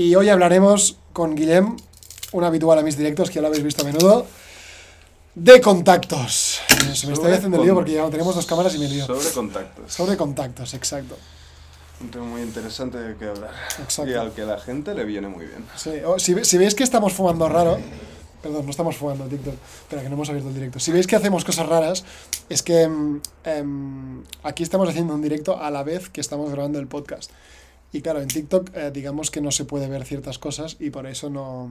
Y hoy hablaremos con Guillem, un habitual a mis directos que ya lo habéis visto a menudo, de contactos. Se me está haciendo el lío porque ya tenemos dos cámaras y me lío. Sobre contactos. Sobre contactos, exacto. Un tema muy interesante de que hablar. Exacto. Y al que la gente le viene muy bien. Sí, o- si, ve- si veis que estamos fumando raro, perdón, no estamos fumando TikTok, espera que no hemos abierto el directo. Si veis que hacemos cosas raras, es que em, em, aquí estamos haciendo un directo a la vez que estamos grabando el podcast. Y claro, en TikTok eh, digamos que no se puede ver ciertas cosas y por eso no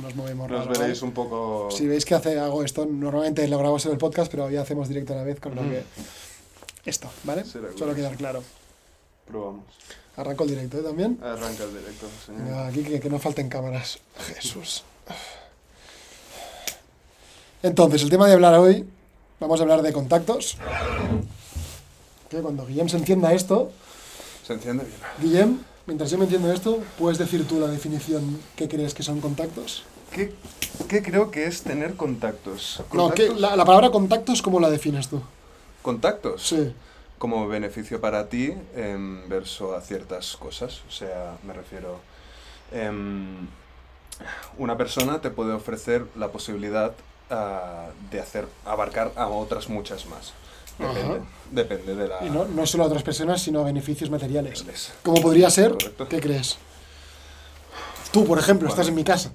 nos movemos Nos veréis un poco... Si veis que hace, hago esto, normalmente lo grabamos en el podcast, pero ya hacemos directo a la vez, con lo que... Esto, ¿vale? Solo quedar claro. Probamos. Arranco el directo ¿eh? también. Arranca el directo, señor. Aquí que, que no falten cámaras. Jesús. Entonces, el tema de hablar hoy, vamos a hablar de contactos. Que cuando Guillem se entienda esto, Se enciende bien. Guillem, mientras yo me entiendo esto, puedes decir tú la definición que crees que son contactos. ¿Qué, qué creo que es tener contactos? No, ¿qué- ¿Contactos? la, la palabra contactos, ¿cómo la defines tú? ¿Contactos? Sí. Como beneficio para ti en verso a ciertas cosas. O sea, me refiero... em, una persona te puede ofrecer la posibilidad ah, de hacer abarcar a otras muchas más. Depende, depende de la... Y no, no solo a otras personas, sino a beneficios materiales. les- ¿Cómo podría ser? Correcto. ¿Qué crees? Tú, por ejemplo, Bueno. estás en mi casa.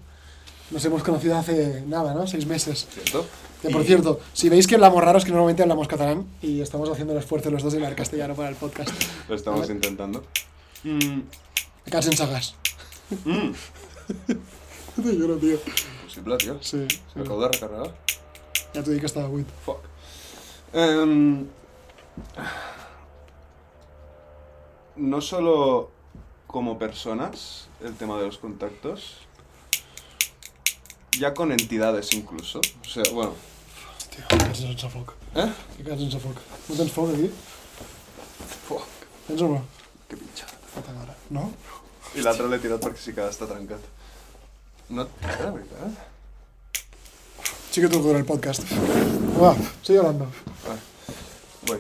Nos hemos conocido hace nada, ¿no? Seis meses. ¿Cierto? Que por Y- cierto, si veis que hablamos raros, que normalmente hablamos catalán y estamos haciendo el esfuerzo los dos de hablar castellano para el podcast. Lo estamos intentando. Mm, cansen sagas. mm, Te lloro, tío. Tio. Sí, sí. Me acabo de recarregar. Ya te dic que estaba buit. Fuck. Em, no solo como personas, el tema de los contactos, ya con entidades incluso. O sea, bueno, Tío, que quedes sense foc. ¿eh? Que sense foc. No tens foc aquí? Fuck, Tens o no? que pinxada. Mare. No? I l'altre l'he tirat perquè sí que està trencat. No, era veritat? Sí que tú con el podcast. Va, sigue hablando. Vale, voy.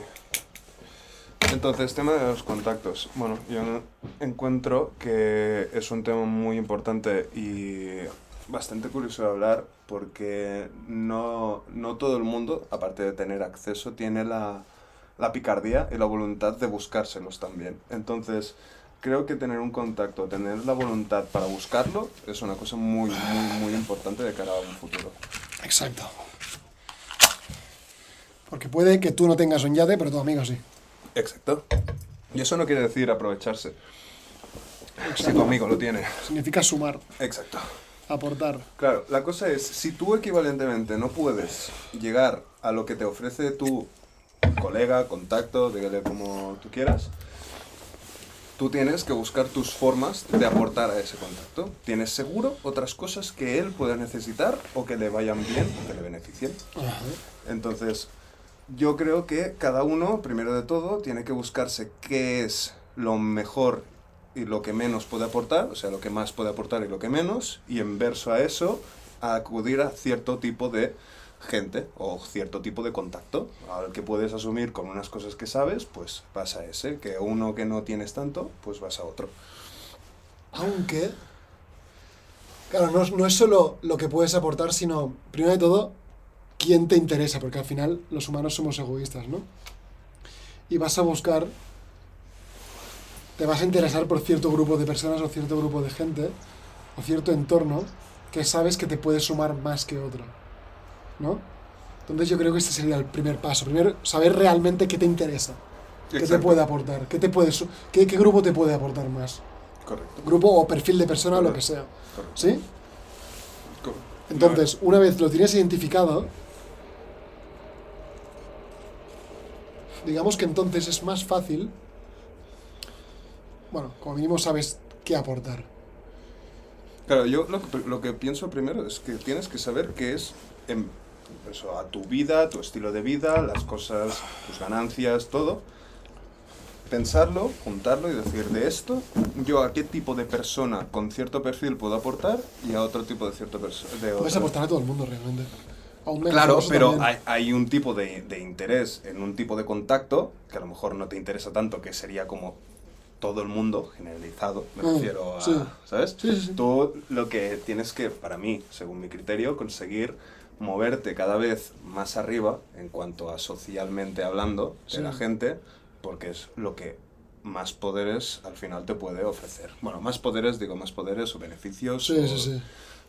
Entonces, tema de los contactos. Bueno, yo encuentro que es un tema muy importante y bastante curioso de hablar porque no, no todo el mundo, aparte de tener acceso, tiene la, la picardía y la voluntad de buscárselos también. Entonces, creo que tener un contacto, tener la voluntad para buscarlo, es una cosa muy, muy, muy importante de cara a un futuro. Exacto. Porque puede que tú no tengas un yate, pero tu amigo sí. Exacto. Y eso no quiere decir aprovecharse. Si tu amigo lo tiene. Significa sumar, Exacto. aportar. Claro, la cosa es, si tú equivalentemente no puedes llegar a lo que te ofrece tu colega, contacto, dígale como tú quieras, tú tienes que buscar tus formas de aportar a ese contacto. Tienes seguro otras cosas que él pueda necesitar o que le vayan bien o que le beneficien. Entonces, yo creo que cada uno, primero de todo, tiene que buscarse qué es lo mejor y lo que menos puede aportar, o sea, lo que más puede aportar y lo que menos, y en verso a eso, a acudir a cierto tipo de gente o cierto tipo de contacto, al que puedes asumir con unas cosas que sabes, pues vas a ese, que uno que no tienes tanto, pues vas a otro. Aunque, claro, no, no es solo lo que puedes aportar, sino, primero de todo, quién te interesa, porque al final los humanos somos egoístas, ¿no? Y vas a buscar, te vas a interesar por cierto grupo de personas o cierto grupo de gente, o cierto entorno, que sabes que te puede sumar más que otro, ¿no? Entonces yo creo que este sería el primer paso. Primero, saber realmente qué te interesa, qué te puede aportar, qué, te puede, qué, qué grupo te puede aportar más Correcto. grupo o perfil de persona o lo que sea. correcto. ¿Sí? Co- Entonces, una vez lo tienes identificado, digamos que entonces es más fácil, bueno, como mínimo sabes qué aportar. Claro, yo lo que, lo que pienso primero es que tienes que saber qué es en, eso, a tu vida, tu estilo de vida, las cosas, tus ganancias, todo. Pensarlo, juntarlo y decir de esto, yo a qué tipo de persona con cierto perfil puedo aportar y a otro tipo de cierto persona. Puedes aportar a todo el mundo realmente. Menos, Claro, pero hay, hay un tipo de, de interés en un tipo de contacto que a lo mejor no te interesa tanto, que sería como todo el mundo, generalizado, me Mm, refiero a, sí. ¿sabes? Sí, sí. Tú lo que tienes que, para mí, según mi criterio, conseguir moverte cada vez más arriba en cuanto a socialmente hablando de Sí. la gente, porque es lo que más poderes al final te puede ofrecer. Bueno, más poderes, digo, más poderes o beneficios. Sí, o- sí, sí.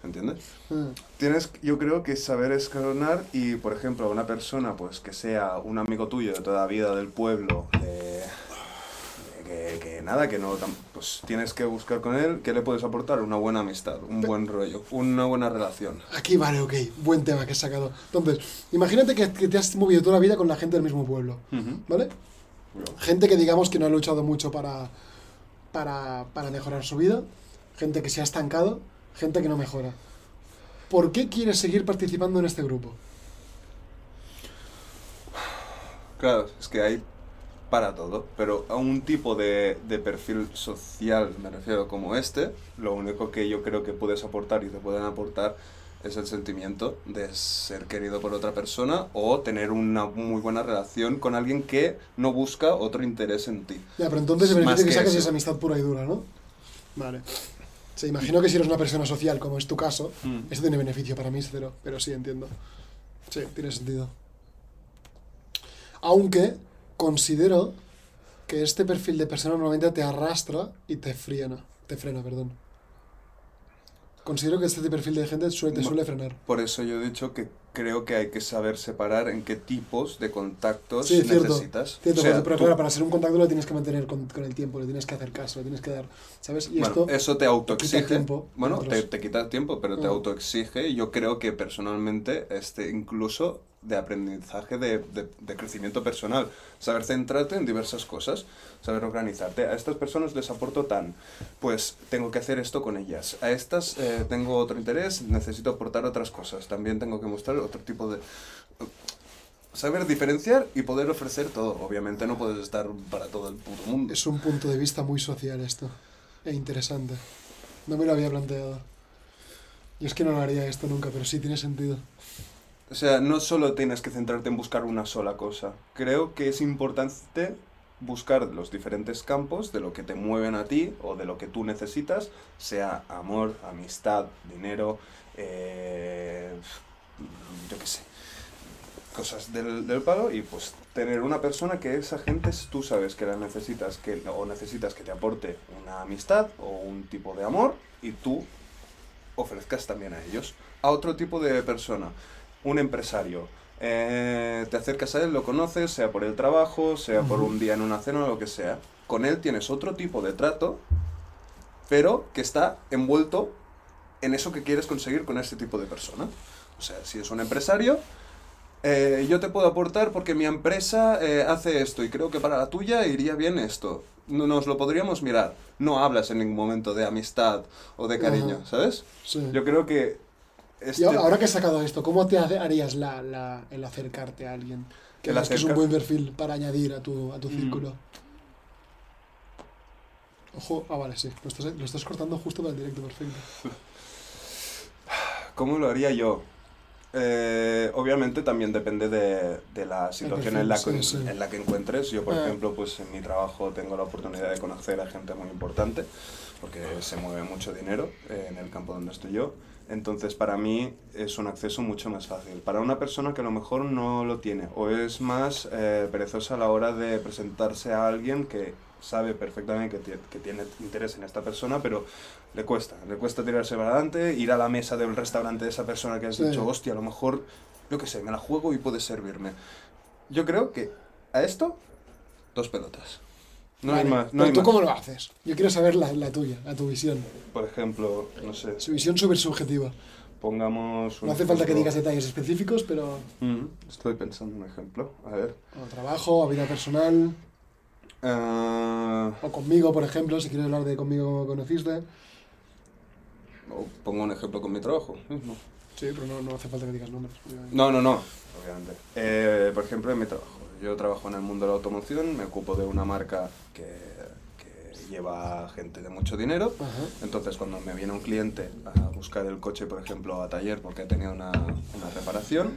¿Entiendes? Mm. Tienes, yo creo que saber escalonar y, por ejemplo, una persona pues que sea un amigo tuyo de toda la vida del pueblo, de, que, que nada, que no, pues tienes que buscar con él, ¿qué le puedes aportar? Una buena amistad, un buen rollo, una buena relación. Aquí vale, ok. Buen tema que has sacado. Entonces, imagínate que, que te has movido toda la vida con la gente del mismo pueblo, ¿vale? Gente que digamos que no ha luchado mucho para, para, para mejorar su vida, gente que se ha estancado, gente que no mejora. ¿Por qué quieres seguir participando en este grupo? Claro, es que hay para todo, pero a un tipo de, de perfil social, me refiero como este, lo único que yo creo que puedes aportar y te pueden aportar es el sentimiento de ser querido por otra persona o tener una muy buena relación con alguien que no busca otro interés en ti. Ya, pero entonces el Más beneficio que, que sacas eso. es amistad pura y dura, ¿no? Vale. Se imagino que si eres una persona social, como es tu caso, Mm. esto tiene beneficio para mí, es cero, pero sí, entiendo. Sí, tiene sentido. Aunque considero que este perfil de persona normalmente te arrastra y te frena, te frena, perdón. Considero que este perfil de gente suele, te suele frenar. Por eso yo he dicho que creo que hay que saber separar en qué tipos de contactos Sí, necesitas. Cierto, O sea, pero, tú- claro, para ser un contacto lo tienes que mantener con, con el tiempo, le tienes que hacer caso, le tienes que dar, ¿sabes? Y Bueno, esto, eso te autoexige. bueno, te, te quita tiempo, pero te Mm. autoexige. Y yo creo que personalmente, este, incluso de aprendizaje, de, de, de crecimiento personal, saber centrarte en diversas cosas, saber organizarte. A estas personas les aporto tan, pues tengo que hacer esto con ellas. A estas eh, tengo otro interés, necesito aportar otras cosas. También tengo que mostrar otro tipo de... Saber diferenciar y poder ofrecer todo. Obviamente no puedes estar para todo el puto mundo. Es un punto de vista muy social esto. E interesante. No me lo había planteado. Yo es que no lo haría esto nunca, pero sí tiene sentido. O sea, no solo tienes que centrarte en buscar una sola cosa. Creo que es importante buscar los diferentes campos de lo que te mueven a ti o de lo que tú necesitas, sea amor, amistad, dinero, eh, yo qué sé, cosas del, del palo y pues tener una persona que esa gente tú sabes que la necesitas que, o necesitas que te aporte una amistad o un tipo de amor y tú ofrezcas también a ellos. A otro tipo de persona, un empresario. eh, te acercas a él, lo conoces, sea por el trabajo, sea por un día en una cena o lo que sea. Con él tienes otro tipo de trato, pero que está envuelto en eso que quieres conseguir con ese tipo de persona. O sea, si es un empresario, eh, yo te puedo aportar porque mi empresa eh, hace esto y creo que para la tuya iría bien esto. No- Nos lo podríamos mirar. No hablas en ningún momento de amistad o de cariño, Ajá. ¿sabes? Sí. Yo creo que... Este, ahora ahora que has sacado esto, ¿cómo te harías la, la- el acercarte a alguien? Que El que es un buen perfil para añadir a tu, a tu Mm. círculo. Ojo, ah, vale, sí. Lo estás, lo estás cortando justo para el directo, perfecto. ¿Cómo lo haría yo? Eh, obviamente también depende de, de la situación en la, que, sí, sí. en la que encuentres. Yo, por Ah. ejemplo, pues en mi trabajo tengo la oportunidad de conocer a gente muy importante, porque se mueve mucho dinero eh, en el campo donde estoy yo. Entonces, para mí es un acceso mucho más fácil. Para una persona que a lo mejor no lo tiene o es más eh, perezosa a la hora de presentarse a alguien que sabe perfectamente que, que tiene interés en esta persona, pero le cuesta, le cuesta tirarse para adelante, ir a la mesa del restaurante de esa persona que has Sí. dicho, hostia, a lo mejor, yo qué sé, me la juego y puede servirme. Yo creo que a esto, dos pelotas. No hay más. No pero hay tú más. cómo lo haces? Yo quiero saber la, la tuya, la tu visión. Por ejemplo, no sé, Su visión súper subjetiva. pongamos un No hace falta que digas detalles específicos, pero Mm, estoy pensando en un ejemplo. A ver. o trabajo, o vida personal, Ah, o conmigo, por ejemplo, si quieres hablar de conmigo como me conociste. o pongo un ejemplo con mi trabajo. mismo. Sí, pero no, no hace falta que digas nombres. obviamente. No, no, no, obviamente. Eh, por ejemplo, en mi trabajo. Yo trabajo en el mundo de la automoción, me ocupo de una marca que, que lleva gente de mucho dinero. Ajá. Entonces, cuando me viene un cliente a buscar el coche, por ejemplo, a taller porque ha tenido una, una reparación,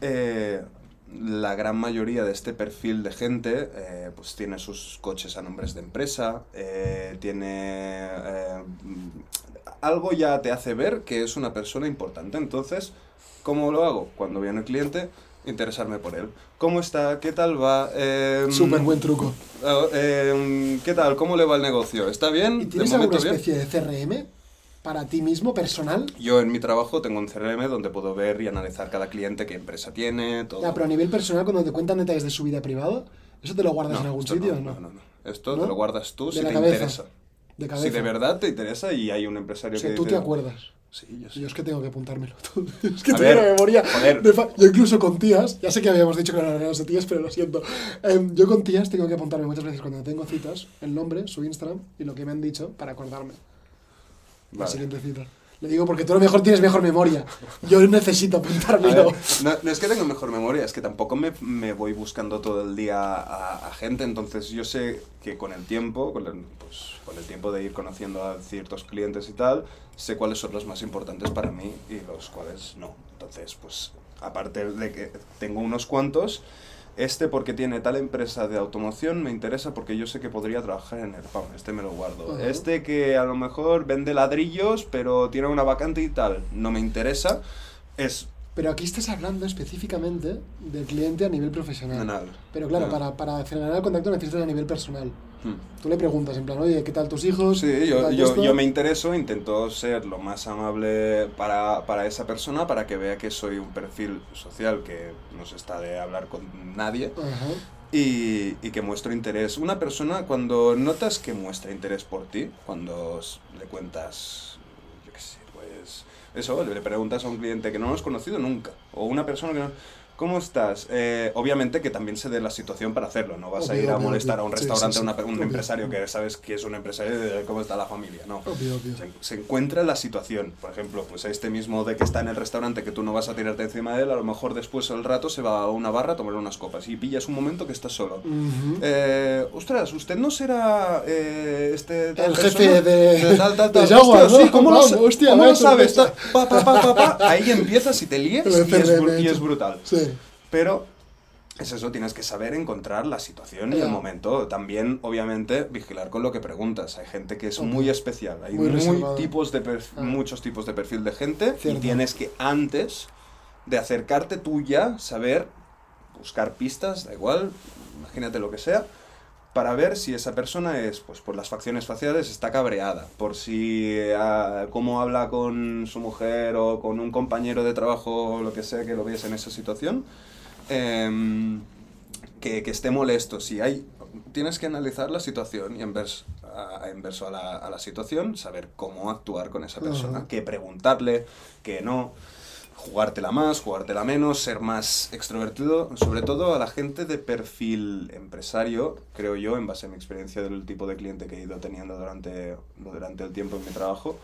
eh, la gran mayoría de este perfil de gente eh, pues tiene sus coches a nombres de empresa, eh, tiene... eh, algo ya te hace ver que es una persona importante. Entonces, ¿cómo lo hago? Cuando viene el cliente, interesarme por él. ¿Cómo está? ¿Qué tal va? Eh, Súper buen truco. eh, eh, ¿Qué tal? ¿Cómo le va el negocio? ¿Está bien? ¿Y ¿De tienes alguna bien? especie de CRM para ti mismo, personal? Yo en mi trabajo tengo un CRM donde puedo ver y analizar cada cliente, qué empresa tiene, todo. Ya, pero a nivel personal, cuando te cuentan detalles de su vida privada, ¿eso te lo guardas No, en algún sitio no, o no? no, no, no. Esto ¿No? te lo guardas tú De si te cabeza. interesa. De cabeza. Si de verdad te interesa y hay un empresario O sea, que tú dice- te acuerdas. Sí, yo sé. Yo es que tengo que apuntármelo todo. Es que A tengo ver, una memoria. de Yo incluso con tías, ya sé que habíamos dicho que no eran de tías, pero lo siento. Em, yo con tías tengo que apuntarme muchas veces cuando tengo citas, el nombre, su Instagram y lo que me han dicho para acordarme. La Vale. siguiente cita. Le digo porque tú a lo mejor tienes mejor memoria. Yo necesito apuntármelo. no, no es que tenga mejor memoria, es que tampoco me, me voy buscando todo el día a, a gente, entonces yo sé que con el tiempo, con el, pues, con el tiempo de ir conociendo a ciertos clientes y tal, sé cuáles son los más importantes para mí y los cuales no. Entonces, pues, aparte de que tengo unos cuantos, este porque tiene tal empresa de automoción me interesa porque yo sé que podría trabajar en el PAM, este me lo guardo. Este que a lo mejor vende ladrillos pero tiene una vacante y tal, no me interesa, es Pero aquí estás hablando específicamente del cliente a nivel profesional. Pero claro, para, para generar el contacto necesitas a nivel personal. Hmm. Tú le preguntas, en plan, oye, ¿qué tal tus hijos? Sí, ¿Qué yo, yo, esto?". yo me intereso, intento ser lo más amable para, para esa persona, para que vea que soy un perfil social que no se está de hablar con nadie Ajá. y, y que muestro interés. Una persona, cuando notas que muestra interés por ti, cuando le cuentas, yo qué sé, pues eso, le preguntas a un cliente que no lo has conocido nunca, o una persona que no... ¿Cómo estás? Eh, obviamente que también se dé la situación para hacerlo, no vas a ir a obvio, molestar a un. Sí, restaurante sí, a sí. pe- un Obvio. empresario que sabes que es un empresario de cómo está la familia, no. Se, se encuentra la situación. Por ejemplo, pues este mismo de que está en el restaurante que tú no vas a tirarte encima de él, a lo mejor después al rato se va a una barra a tomar unas copas y pillas un momento que estás solo. Ujú. Eh, ostras, ¿usted no será eh, este tal El persona? jefe de- tal, tal, de tal? Jaguar, Hostia, ¿no? sí, ¿cómo, lo, Vamos, hostia, cómo lo sabes? Pa, pa, pa, pa, pa. Ahí empiezas y te líes y es, y es brutal. Pero es eso, tienes que saber encontrar la situación y el momento. También, obviamente, vigilar con lo que preguntas. Hay gente que es Ok. muy especial. Hay Muy muy tipos de Ah. muchos tipos de perfil de gente Cierto. y tienes que antes de acercarte tú ya saber buscar pistas, da igual, imagínate lo que sea, para ver si esa persona es, pues por las facciones faciales, está cabreada, por si ah, cómo habla con su mujer o con un compañero de trabajo o lo que sea que lo veas en esa situación, em, que, que esté molesto. Si hay, tienes que analizar la situación y en vers- a, inverso a la, a la situación, saber cómo actuar con esa persona, Ajá. qué preguntarle, qué no jugártela más, jugártela menos, ser más extrovertido, sobre todo a la gente de perfil empresario, creo yo, en base a mi experiencia del tipo de cliente que he ido teniendo durante, durante el tiempo en mi trabajo,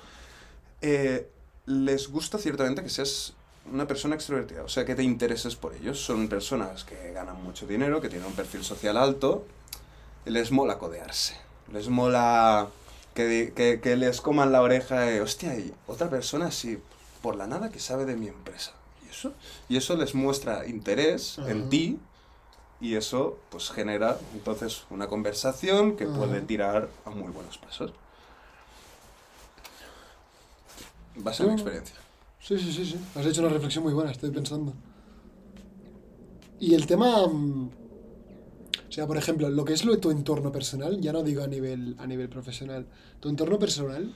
eh, les gusta ciertamente que seas una persona extrovertida, o sea, que te intereses por ellos. Son personas que ganan mucho dinero, que tienen un perfil social alto, y les mola codearse, les mola que, que, que les coman la oreja, y, hostia, y otra persona así, por la nada que sabe de mi empresa. ¿Y eso? Y eso les muestra interés en ti y eso pues genera entonces una conversación que puede tirar a muy buenos pasos. Base en mi No. experiencia. Sí, sí, sí, sí. Has hecho una reflexión muy buena, estoy pensando. Y el tema... mm, O sea, por ejemplo, lo que es lo de tu entorno personal, ya no digo a nivel, a nivel profesional, tu entorno personal,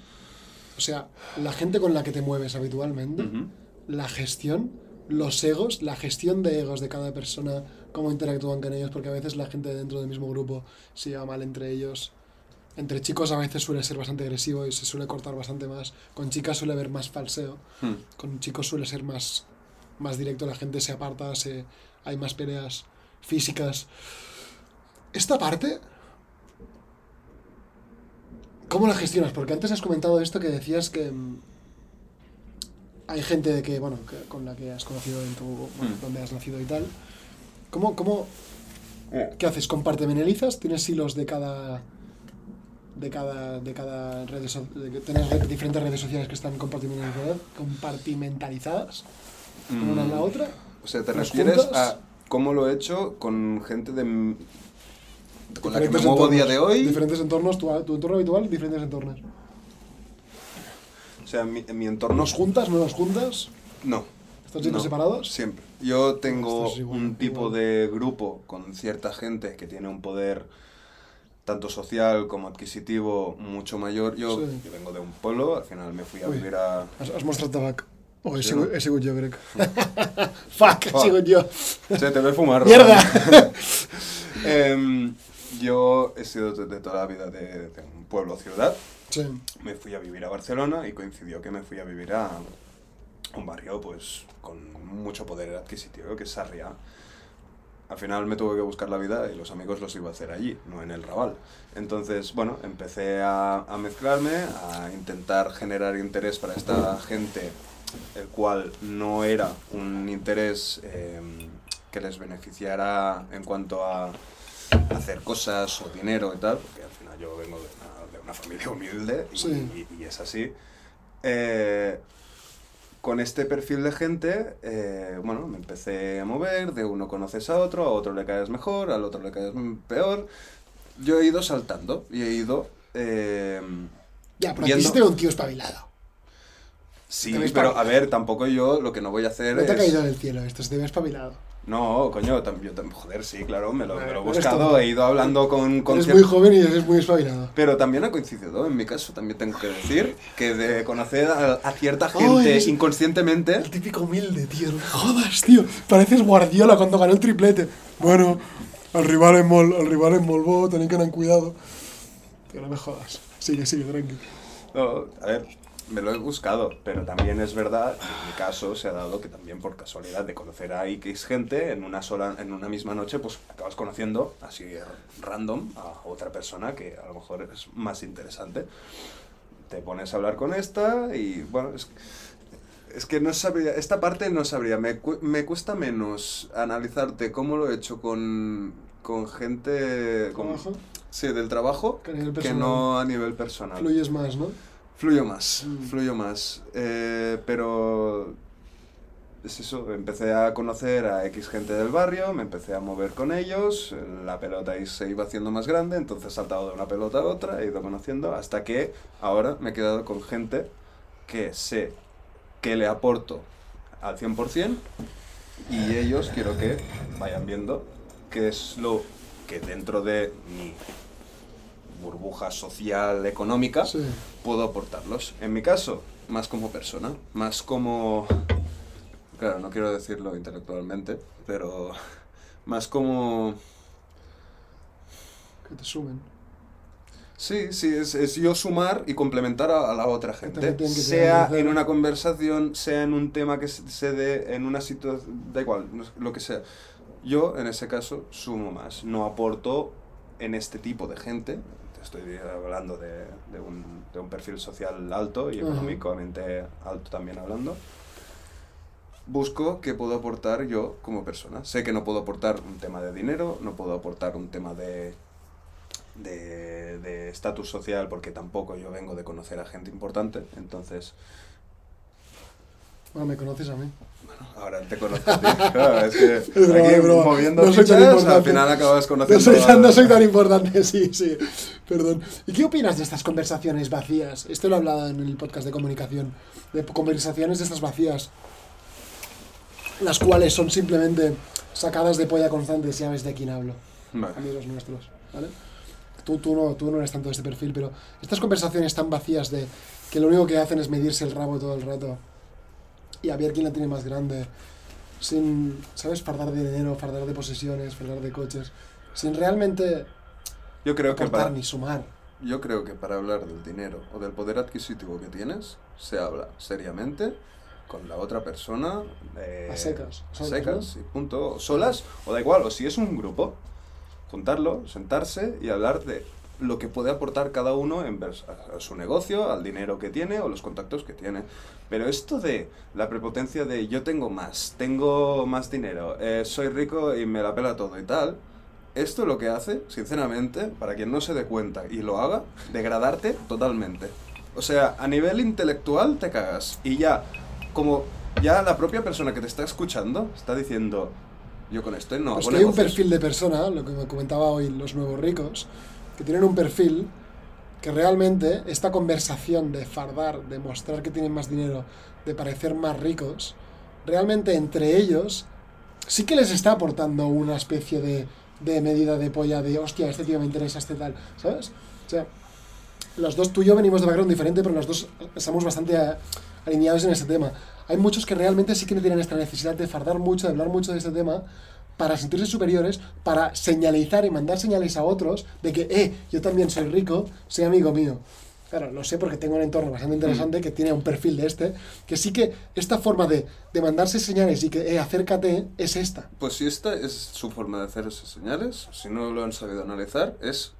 o sea, la gente con la que te mueves habitualmente, la gestión, los egos, la gestión de egos de cada persona, cómo interactúan con ellos, porque a veces la gente dentro del mismo grupo se lleva mal entre ellos. Entre chicos a veces suele ser bastante agresivo y se suele cortar bastante más. Con chicas suele haber más falseo. Hmm. Con chicos suele ser más, más directo, la gente se aparta, se, hay más peleas físicas. Esta parte, ¿cómo la gestionas? Porque antes has comentado esto que decías que mm, hay gente que, bueno, que- con la que has conocido en tu, bueno, Mm. donde has nacido y tal. ¿Cómo, cómo, Eh, qué haces? ¿Compartimentalizas? ¿Tienes hilos de cada de cada de cada redes so- de re- diferentes redes sociales que están compartimentalizadas, compartimentalizadas una en la mm, otra? O sea, ¿te ¿Los refieres juntas? a ¿Cómo lo he hecho? Con gente de... Con la que me muevo día de hoy. Diferentes entornos, tu, tu entorno habitual, diferentes entornos. O sea, mi, en mi entorno... ¿Nos juntas, no nos juntas? No. ¿Están siempre No, separados? Siempre. Yo tengo Estás igual, un tipo igual. de grupo con cierta gente que tiene un poder tanto social como adquisitivo mucho mayor. Yo, Sí. yo vengo de un pueblo, al final me fui a vivir a... Has, has mostrat tabac. Oh, he, Sí, sigut, no? he sigut jo, crec. Fuck, he sigut jo. Se te ve fumar. Mierda! Em, yo he sido de, de toda la vida de, de un pueblo o ciudad. Sí. Me fui a vivir a Barcelona y coincidió que me fui a vivir a un barrio pues con mucho poder adquisitivo, que es Sarriá. Al final me tuve que buscar la vida y los amigos los iba a hacer allí, no en el Raval. Entonces, bueno, empecé a, a mezclarme, a intentar generar interés para esta gente, el cual no era un interés eh, que les beneficiara en cuanto a hacer cosas o dinero y tal, porque al final yo vengo de una, de una familia humilde y, Sí. y- y es así. Eh, con este perfil de gente, eh, bueno, me empecé a mover, de uno conoces a otro, a otro le caes mejor, al otro le caes peor. Yo he ido saltando y he ido... eh, Ya, pero Viendo- aquí un tío espabilado. sí, pero a ver, tampoco yo lo que no voy a hacer No te ha es... caído del cielo esto, se te ve espabilado. No, coño, yo joder, sí, claro, me lo, me lo he buscado, he ido hablando con... con Eres muy joven y eres muy espabilado. Pero también ha coincidido, en mi caso, también tengo que decir, que de conocer a, a cierta gente inconscientemente... El típico humilde, tío. No me jodas, tío. Pareces Guardiola cuando ganó el triplete. Bueno, al rival en mol, al rival en Molvo, tenéis que tener cuidado. Tío, no me jodas. Sigue, sigue, tranqui. No, a ver, me lo he buscado, pero también es verdad, que en mi caso se ha dado que también por casualidad de conocer a X gente en una sola, en una misma noche, pues acabas conociendo así random a otra persona que a lo mejor es más interesante. Te pones a hablar con esta y bueno, es, es que no sabría, esta parte no sabría, me, cu- me cuesta menos analizarte cómo lo he hecho con, con gente... Con, sí, del trabajo, Que que no a nivel personal. Fluyes más, ¿no? Fluyo más, Mm. fluyo más. Eh, pero es eso, empecé a conocer a X gente del barrio, me empecé a mover con ellos, la pelota ahí se iba haciendo más grande, entonces he saltado de una pelota a otra, he ido conociendo, hasta que ahora me he quedado con gente que sé que le aporto al 100% y ellos quiero que vayan viendo qué es lo que dentro de mi burbuja social económica Sí. puedo aportarlos. En mi caso, más como persona, más como... Claro, no quiero decirlo intelectualmente, pero más como... Que te sumen. Sí, sí, es, es yo sumar y complementar a, a la otra gente. que Sea en una conversación, sea en un tema que se se dé, en una situación, da igual, lo que sea. Yo, en ese caso, sumo más. No aporto en este tipo de gente. Estoy hablando de, de un, de un perfil social alto y económicamente alto también hablando. Busco qué puedo aportar yo como persona. Sé que no puedo aportar un tema de dinero, no puedo aportar un tema de de de estatus social porque tampoco yo vengo de conocer a gente importante, entonces Bueno, me conoces a mí. Ahora te conozco. Claro, es que Es broma, aquí broma. moviendo No soy tan fichas, al importante. final acabas No conociendo soy, tan, no soy tan importante, sí, sí. Perdón. ¿Y qué opinas de estas conversaciones vacías? Esto lo he hablado en el podcast de comunicación. De conversaciones de estas vacías. Las cuales son simplemente sacadas de polla constante, si sabes de quién hablo. Vale. Amigos nuestros, ¿vale? Tú, tú, no, tú no eres tanto de este perfil, pero estas conversaciones tan vacías de que lo único que hacen es medirse el rabo todo el rato y a ver quién la tiene más grande, sin, ¿sabes? Fardar de dinero, fardar de posesiones, fardar de coches, sin realmente Yo creo que aportar para ni sumar. yo creo que para hablar del dinero o del poder adquisitivo que tienes, se habla seriamente con la otra persona eh, A secas, a secas y punto, o solas, o da igual, o si es un grupo, juntarlo, sentarse y hablar de lo que puede aportar cada uno en a su negocio, al dinero que tiene o los contactos que tiene. Pero esto de la prepotencia de yo tengo más, tengo más dinero, eh, soy rico y me la pela todo y tal, esto lo que hace, sinceramente, para quien no se dé cuenta y lo haga, degradarte totalmente. O sea, a nivel intelectual te cagas y ya, como ya la propia persona que te está escuchando está diciendo, Yo con este no Pues hago que hay un perfil de persona, lo que me comentaba hoy los nuevos ricos, que tienen un perfil que realmente esta conversación de fardar, de mostrar que tienen más dinero, de parecer más ricos, realmente entre ellos sí que les está aportando una especie de, de medida de polla de, hostia, este tío me interesa, este tal, ¿sabes? O sea, los dos, tú y yo venimos de background diferente, pero los dos estamos bastante alineados en este tema. Hay muchos que realmente sí que no tienen esta necesidad de fardar mucho, de hablar mucho de este tema, para sentirse superiores, para señalizar y mandar señales a otros de que, eh, yo también soy rico, soy amigo mío. Claro, lo sé porque tengo un entorno bastante interesante que tiene un perfil de este, que sí que esta forma de, de mandarse señales y que, eh, acércate, es esta. Pues si esta es su forma de hacer esas señales, si no lo han sabido analizar, es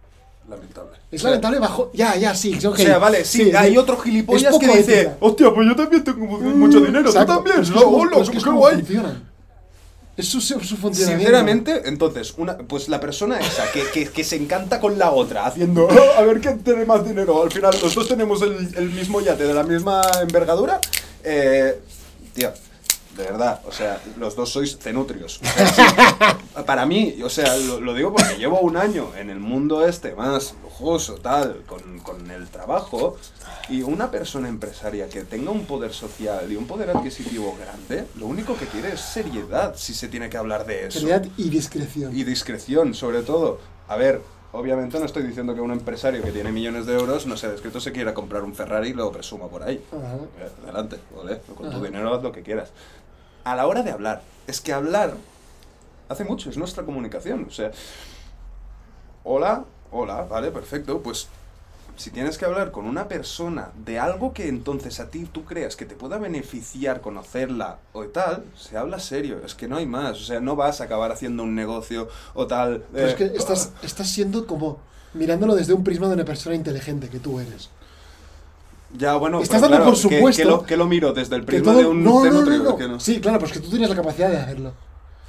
lamentable. Es lamentable bajo... Ya, ya, sí, ok. O sea, vale, sí, hay sí. otro gilipollas que dice, hostia, pues yo también tengo mucho dinero, Exacto, tú también, lo es como- hola, pero es que es como guay. funcionan. Es su, funcionamiento. Sinceramente, entonces, una, pues la persona esa que, que, que se encanta con la otra, haciendo "Ah, a ver quién tiene más dinero. Al final, los dos tenemos el, el mismo yate de la misma envergadura. Eh, tío, de verdad, o sea, los dos sois cenutrios. O sea, sí, para mí, o sea, lo, lo digo porque llevo un año en el mundo este más lujoso, tal, con, con el trabajo. Y una persona empresaria que tenga un poder social y un poder adquisitivo grande, lo único que quiere es seriedad si se tiene que hablar de eso. Seriedad y discreción. Y discreción, sobre todo. A ver, obviamente no estoy diciendo que un empresario que tiene millones de euros, no sé, descrito se quiera comprar un Ferrari y lo presuma por ahí. Ajá. Eh, Adelante, ¿vale? Con tu dinero haz lo que quieras. A la hora de hablar, es que hablar hace mucho, es nuestra comunicación. O sea, hola, hola, vale, perfecto, pues si tienes que hablar con una persona de algo que entonces a ti tú creas que te pueda beneficiar conocerla o tal, se habla serio, es que no hay más, o sea, no vas a acabar haciendo un negocio o tal. Pero es eh, que estás, estás siendo como mirándolo desde un prisma de una persona inteligente que tú eres. Ya, bueno, Estás dando claro, por supuesto que, lo, que lo miro desde el prisma todo- de un no, no, no, cenutrio, no. que no. Sí, claro, pues que tú tienes la capacidad de hacerlo.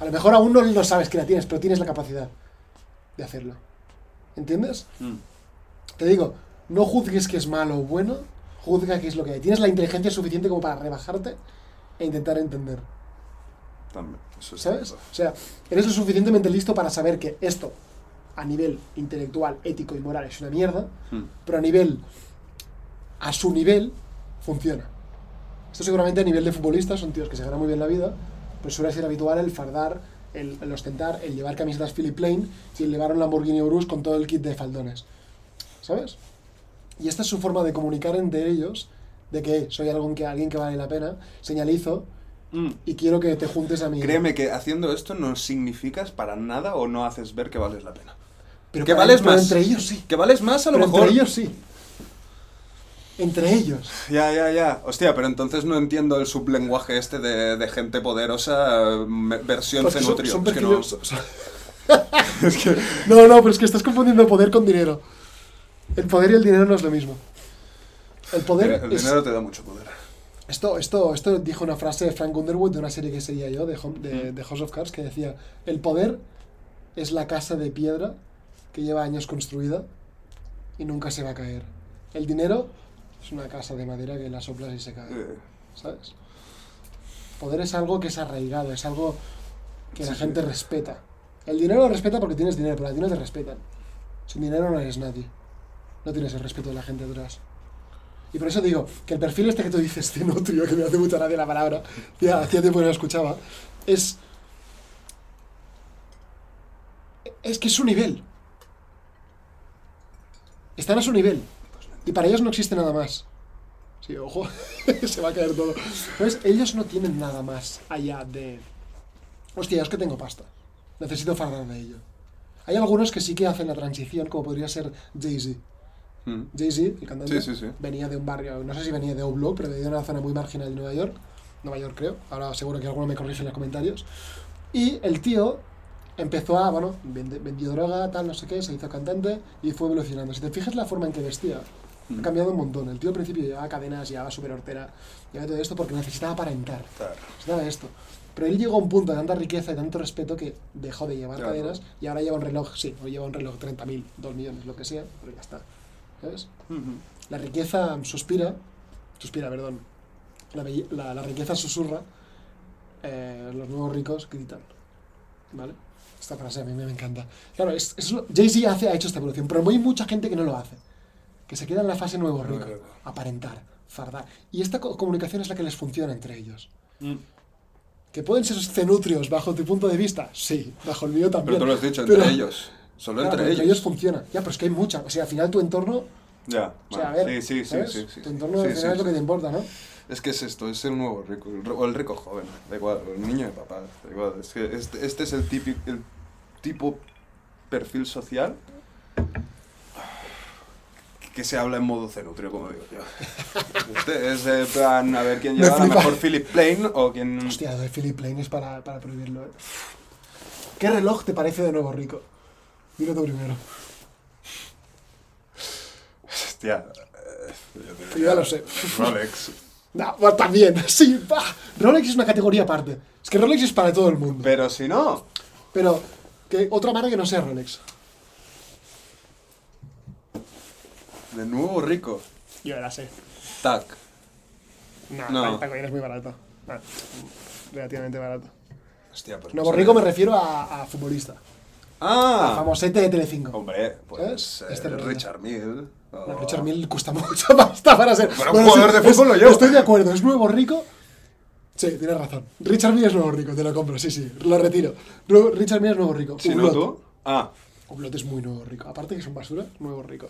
A lo mejor aún no lo sabes que la tienes, pero tienes la capacidad de hacerlo. ¿Entiendes? Mm. Te digo, no juzgues que es malo o bueno, juzga que es lo que hay. Tienes la inteligencia suficiente como para rebajarte e intentar entender. También, eso es ¿Sabes? cierto. O sea, eres lo suficientemente listo para saber que esto, a nivel intelectual, ético y moral, es una mierda, Mm. pero a nivel, a su nivel, funciona. Esto seguramente a nivel de futbolistas son tíos que se ganan muy bien la vida, pues suele ser habitual el fardar, el, el ostentar, el llevar camisetas Philip Plain y el llevar un Lamborghini Urus con todo el kit de faldones. ¿Sabes? Y esta es su forma de comunicar entre ellos, de que soy alguien que, alguien que vale la pena, señalizo Mm. y quiero que te juntes a mí. Créeme que haciendo esto no significas para nada o no haces ver que vales la pena. pero que vales pero más. entre ellos sí. Que vales más a lo Pero mejor. entre ellos sí. Entre ellos. Ya, ya, ya. Hostia, pero entonces no entiendo el sublenguaje este de, de gente poderosa, me- versión son- cenutrio. son Es que no- no, no, pero es que estás confundiendo poder con dinero. El poder y el dinero no es lo mismo. El poder el es- dinero te da mucho poder. Esto, esto, esto dijo una frase de Frank Underwood de una serie que seguía yo, de, Home- de, Mm. de House of Cards, que decía, el poder es la casa de piedra que lleva años construida y nunca se va a caer. El dinero es una casa de madera que la soplas y se cae. Eh, ¿Sabes? Poder es algo que es arraigado, es algo que la gente sí. respeta. El dinero lo respeta porque tienes dinero, pero a ti no te respetan. Sin dinero no eres nadie. No tienes el respeto de la gente atrás. Y por eso digo que el perfil este que tú dices, cenutrio, que me hace mucha gracia la palabra, ya hacía tiempo que no lo escuchaba, es. Es que es su nivel. Están a su nivel. Y para ellos no existe nada más. Sí, ojo, se va a caer todo. Entonces, ellos no tienen nada más allá de. Hostia, es que tengo pasta. Necesito fardar de ello. Hay algunos que sí que hacen la transición, como podría ser Jay-Z. mm. Jay-Z, el cantante, Sí, sí, sí. venía de un barrio, no sé si venía de Oblong, pero venía de una zona muy marginal de Nueva York. Nueva York, creo. Ahora seguro que alguno me corrige en los comentarios. Y el tío empezó a, bueno, vendió droga, tal, no sé qué, se hizo cantante y fue evolucionando. Si te fijas la forma en que vestía, Mm. ha cambiado un montón. El tío al principio llevaba cadenas, llevaba súper hortera, llevaba todo esto porque necesitaba aparentar. Claro. Necesitaba esto. Pero él llegó a un punto de tanta riqueza y tanto respeto que dejó de llevar Claro. cadenas y ahora lleva un reloj, sí, hoy lleva un reloj 30.000, 2 millones, lo que sea, pero ya está. ¿Sabes? La riqueza suspira, suspira, perdón. La, la- la riqueza susurra, eh, los nuevos ricos gritan. ¿Vale? Esta frase a mí me encanta. Claro, es, es Jay-Z ha hecho esta evolución, pero hay mucha gente que no lo hace. Que se queda en la fase nuevo rico. Aparentar, fardar. Y esta co- comunicación es la que les funciona entre ellos. Mm. ¿Que pueden ser cenutrios bajo tu punto de vista? Sí, bajo el mío también. Pero tú lo has dicho, entre Pero- ellos. Solo Claro, entre pero ellos. funciona. Ya, pero es que hay mucha. O sea, al final tu entorno. Ya, O sea, a vale. ver. sí, sí, sí, ¿sabes? sí, sí. Tu entorno Sí, al final sí, es lo que te importa, ¿no? Es que es esto, es el nuevo rico, o el rico joven, da igual, o el niño de papá, da igual. Es que este, este es el, típico, el tipo perfil social que se habla en modo cenutrio, como digo yo. Este es el plan, a ver quién Me lleva la flipa. mejor Philip Plain o quién... Hostia, lo de Philip Lane es para, para prohibirlo, ¿eh? ¿Qué reloj te parece de nuevo rico? Dilo tú primero. Hostia, eh, yo ya lo sé. Rolex. No, bueno, también, sí. Rolex es una categoría aparte. Es que Rolex es para todo el mundo. Pero si no, Pero, que otra marca que no sea Rolex. De nuevo rico. Yo la sé. Tac. No, No. esta coña es muy barato. Ah, relativamente barato. Hostia, pues... Nuevo no rico sé. me refiero a, a futbolista. Ah, Famosete de Telecinco. hombre, pues ¿Sabes? eh, Este. Richard Mill. No, Richard Mille cuesta mucho pasta para ser. Pero un jugador de fútbol lo lleva. Estoy de acuerdo, es nuevo rico. Sí, tienes razón. Richard Mille es nuevo rico, te lo compro, sí, sí, lo retiro. Richard Mille es nuevo rico. Si no Hublot. tú. Ah, Hublot es muy nuevo rico. Aparte que son basura, nuevo rico.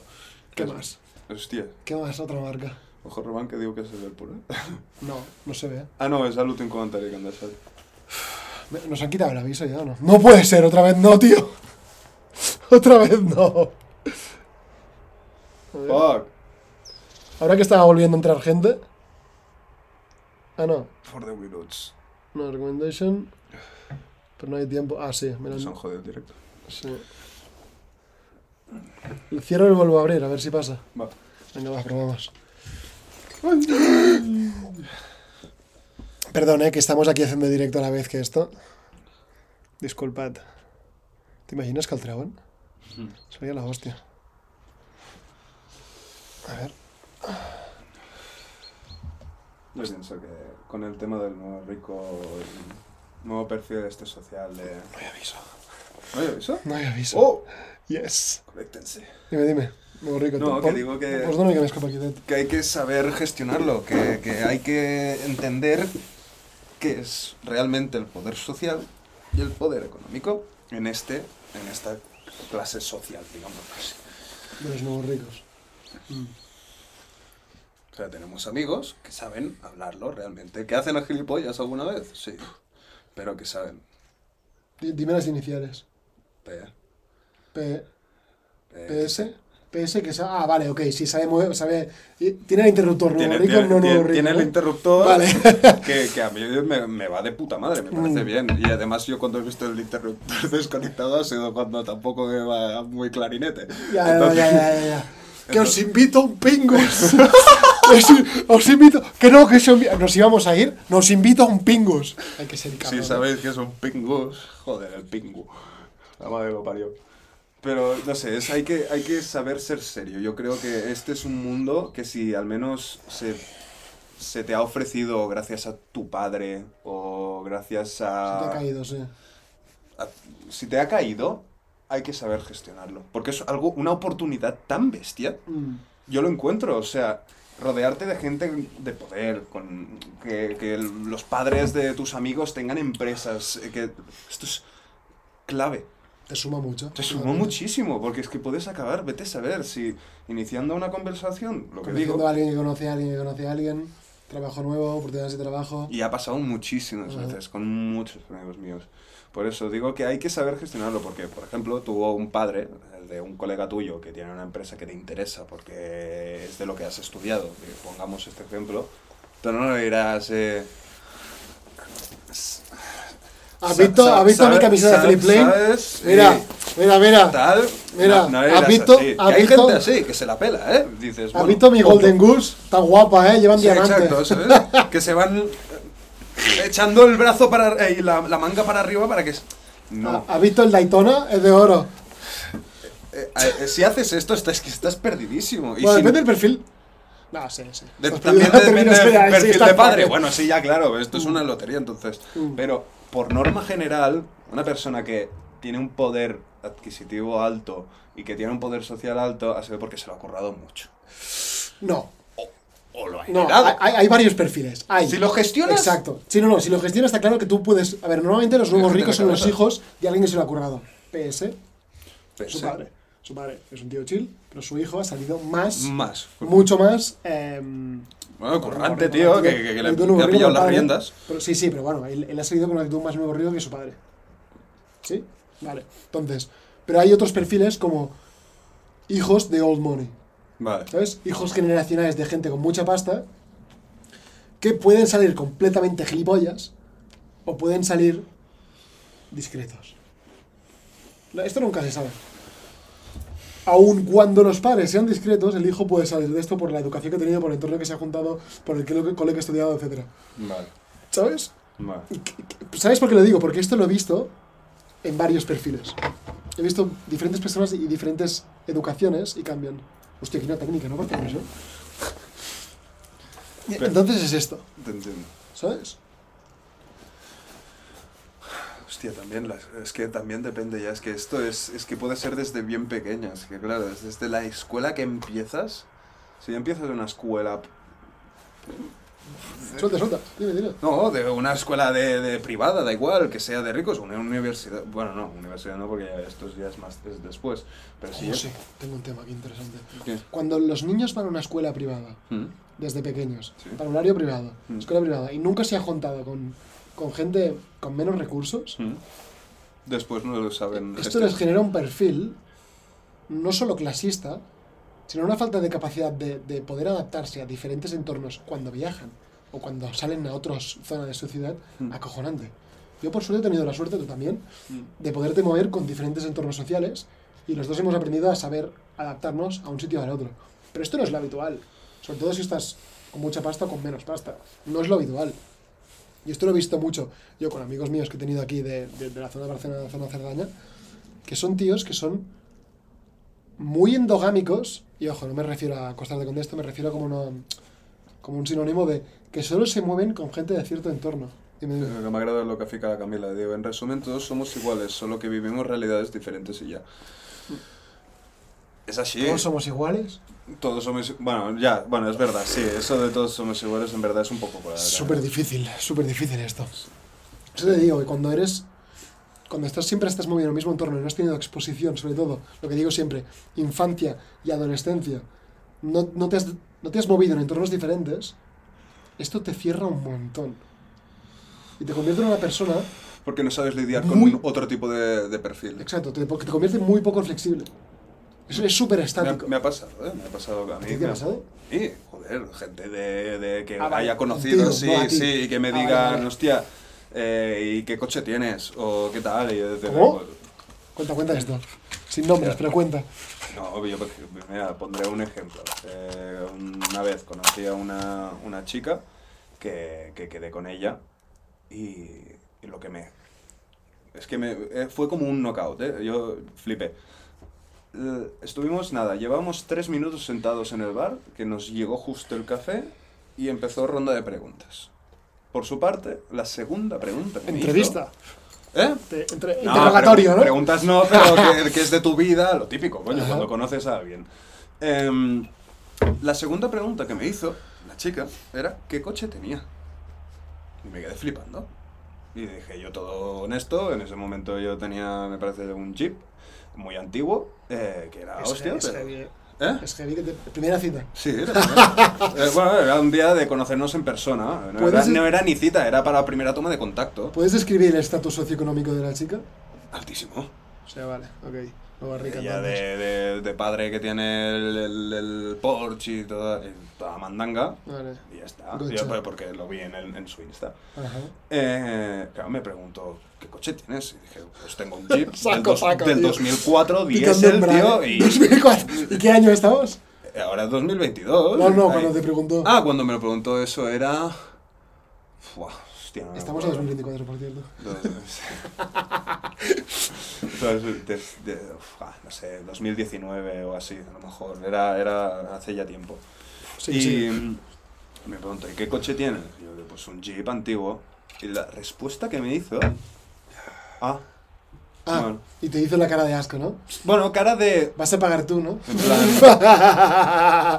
¿Qué Es- más? hostia. ¿Qué más? Otra marca. Ojo, Román, que digo que es Liverpool, ¿eh? No, no se ve. Ah, no, és l'últim comentari que. Me- ¿Nos han quitado el aviso ya no? No puede ser, otra vez no, tío. Otra vez no. Fuck! Ahora que estaba volviendo a entrar gente. Ah, no. For the minuts. No, recommendation. Pero no hay tiempo. Ah, sí, me lo han- Nos han jodido el directo. Sí. El cierro y vuelvo a abrir, a ver si pasa. Va. Venga, va, probamos. Perdón, eh, que estamos aquí haciendo directo a la vez que esto. Disculpad. ¿Te imaginas que el treuen? Sería la hostia. A ver. Yo pienso que con el tema del nuevo rico, el nuevo perfil este social de... No hay aviso. ¿No hay aviso? No hay aviso. ¡Oh! Yes. Conéctense. Dime, dime. Nuevo rico. No, que digo que- Pues. Que hay que saber gestionarlo, que, que hay que entender qué es realmente el poder social y el poder económico en este, en esta clase social, digamos así. De los nuevos ricos. Mm. O sea, tenemos amigos que saben hablarlo realmente. ¿Que hacen a gilipollas alguna vez? Sí. Pero que saben. Di- Dime las iniciales. P, P, PS. PS que sa- Ah, vale, ok. Sí, sabe, mover- sabe. Tiene el interruptor nuevo Tiene, rico, tiene- no tiene- rico. tiene ¿no? el interruptor Vale. que, que a mí me, me va de puta madre, me parece Mm. bien. Y además yo cuando he visto el interruptor desconectado ha sido cuando tampoco me va muy clarinete. Ya, ya, Entonces- ya, ya, ya, ya. Que os invito a un pingus. os, invito. Que no, que se envi- nos íbamos a ir. Nos invito a un pingus. Hay que ser cabrón. Si sabéis que es un pingus, joder, el pingu. La madre lo parió. Pero, no sé, es, hay, que, hay que saber ser serio. Yo creo que este es un mundo que si al menos se, se te ha ofrecido gracias a tu padre o gracias Se a... te ha caído, sí. a- si te ha caído, hay que saber gestionarlo. Porque es algo, una oportunidad tan bestia. Mm. Yo lo encuentro, o sea, rodearte de gente de poder, con que, que los padres de tus amigos tengan empresas, eh, que esto es clave. Te suma mucho. Te sumó muchísimo, porque es que puedes acabar, vete a saber, si iniciando una conversación, lo que digo, a alguien que conoce a alguien que conoce a alguien. Trabajo nuevo, oportunidades de trabajo. y ha pasado muchísimas Ajá. veces con muchos amigos míos. Por eso digo que hay que saber gestionarlo, porque, por ejemplo, tuvo un padre el de un colega tuyo que tiene una empresa que te interesa, porque es de lo que has estudiado, pongamos este ejemplo, tú no le dirás... Eh, ¿Has visto, ¿has visto mi camiseta de Philip Lane? Mira, mira, mira. tal, Mira, no, no ¿has visto- así. has Que hay visto- gente así que se la pela, ¿eh? Dices, ¿Has bueno, visto mi. Golden Goose? Está guapa, ¿eh? Llevan Sí, diamante. exacto, ¿sabes? que se van eh, echando el brazo para eh, y la, la manga para arriba para que no ¿Has visto el Daytona? Es de oro. Eh, eh, si haces esto estás que estás perdidísimo y bueno, si- depende del perfil. No, sí, sí. de- Estás también perdido, depende del perfil de padre bueno sí ya claro esto es una lotería entonces Mm. pero por norma general, una persona que tiene un poder adquisitivo alto y que tiene un poder social alto, ha sido porque se lo ha currado mucho. No. O lo ha No, hay, hay varios perfiles. Hay. Si lo gestionas- Exacto. Sí, no, no, si lo gestionas está claro que tú puedes... A ver, normalmente los nuevos ricos son los hijos de alguien que se lo ha currado. PS, Pues su padre. Su padre es un tío chill, pero su hijo ha salido más... Más. Mucho más... em, Bueno, currante, tío, que, que- que le, nuevo ha pillado las padre. riendas. Pero sí, sí, pero bueno, él, él ha salido con una actitud más nuevo rico que su padre. ¿Sí? Vale. Entonces, pero hay otros perfiles como hijos de old money. Vale. ¿Sabes? Hijos generacionales de gente con mucha pasta que pueden salir completamente gilipollas o pueden salir discretos. Esto nunca se sabe. Aun cuando los padres sean discretos, el hijo puede salir de esto por la educación que ha tenido, por el entorno que se ha juntado, por el que- cole que ha estudiado, etc. Vale. ¿Sabes? Vale. ¿Sabes por qué lo digo? Porque esto lo he visto en varios perfiles. He visto diferentes personas y diferentes educaciones y cambian. Hostia, aquí una técnica, ¿no? Eso. Pero- Entonces es esto, Te entiendo. ¿sabes? Hostia, también las, es que también depende ya, es que esto es, es que puede ser desde bien pequeñas, que claro, es desde la escuela que empiezas, si empiezas en una escuela, Suelta, suelta. Dime, dime. no, de una escuela de, de privada, da igual, que sea de ricos, una universidad, bueno, no, universidad no, porque ya esto ya es más es después, pero sí. Oh, sí, tengo un tema aquí interesante. ¿Qué? Cuando los niños van a una escuela privada, ¿Mm? desde pequeños, Sí. para horario privado, Mm. escuela privada, y nunca se ha juntado con, con gente con menos recursos, ¿Mm? Después no lo saben. Esto les genera un perfil no solo clasista, sino una falta de capacidad de, de poder adaptarse a diferentes entornos cuando viajan o cuando salen a otras zonas de su ciudad, Mm. acojonante. Yo por suerte he tenido la suerte, tú también, Mm. de poderte mover con diferentes entornos sociales y los dos hemos aprendido a saber adaptarnos a un sitio o al otro. Pero esto no es lo habitual, sobre todo si estás con mucha pasta o con menos pasta. No es lo habitual. Y esto lo he visto mucho yo con amigos míos que he tenido aquí de, de- de la zona de Barcelona, de la zona de Cerdaña, que son tíos que son muy endogámicos, y ojo, no me refiero a costar de contexto, me refiero a como, una- como un sinónimo de que solo se mueven con gente de cierto entorno. Lo que me agrada lo que afica Camila. Digo, en resumen, todos somos iguales, solo que vivimos realidades diferentes y ya. Es así. ¿Todos somos iguales? Todos somos. Bueno, ya, bueno, es verdad, sí. Eso de todos somos iguales en verdad es un poco. Súper difícil, súper difícil esto. Eso te digo, que cuando eres. Cuando estás siempre estás moviendo en el mismo entorno y no has tenido exposición, sobre todo, lo que digo siempre, infancia y adolescencia, no, no, te, has, no te has movido en entornos diferentes, esto te cierra un montón. Y te convierte en una persona, Porque no sabes lidiar Muy- con otro tipo de, de perfil. exacto, te, te convierte muy poco flexible. Eso es súper Me ha, estático. me ha pasado, ¿eh? Me ha pasado a mí. ¿A ti te ha pasado? Sí, joder, gente de, de que Ah, vale, haya conocido, contigo, sí, no sí, y que me Ah, vale, digan, vale. hostia, eh, ¿y qué coche tienes? O qué tal. Y yo decirle, ¿Cómo? Cuenta, cuenta esto. Sin nombres, pero cuenta. No, yo mira, pondré un ejemplo. Eh, una vez conocí a una, una chica que, que quedé con ella y, y lo que me... Es que me, eh, fue como un knockout, ¿eh? Yo flipé. Eh, Estuvimos, nada, llevamos tres minutos sentados en el bar, que nos llegó justo el café y empezó ronda de preguntas. Por su parte, la segunda pregunta que me hizo- Entrevista. ¿Eh? Te- entre- No, interrogatorio, pregu- ¿no? Preguntas no, pero que, que es de tu vida, lo típico, coño, Ajá. cuando conoces a alguien. Em, la segunda pregunta que me hizo la chica era ¿qué coche tenía? Y me quedé flipando. Y dije, yo todo honesto, en ese momento yo tenía, me parece, un Jeep muy antiguo, eh, que era Es, hostia, pero... ¿Eh? es heavy que te- primera cita. Sí, era, eh, bueno, era un día de conocernos en persona. No era, ¿Puedes- no era ni cita, era para la primera toma de contacto. ¿Puedes describir el estatus socioeconómico de la chica? Altísimo. O sea, vale, ok. Ella de, de, de padre que tiene el, el, el Porsche y toda, y toda mandanga. Vale. Y ya está. Yo, pues, porque lo vi en, el- en su Insta. Ajá. Eh, claro, me preguntó, ¿qué coche tienes? Y dije, pues tengo un Jeep del, Saco, dos- saco, del tío. 2004, Picando diésel, tío, y 2004. ¿Y qué año estamos? ahora es 2022. No, no, Ahí. cuando te preguntó. Ah, cuando me lo preguntó eso era... Buah, hostia, no Estamos en acuerdo. 2024, por cierto. No sé, 2019 o así, a lo mejor. Era, era hace ya tiempo. Sí, y sí. mm, me preguntó, ¿y qué coche tienes? Y yo, pues un Jeep antiguo. Y la respuesta que me hizo... Ah, Ah, Bueno. y te hizo la cara de asco, ¿no? bueno, cara de... Vas a pagar tú, ¿no? En plan...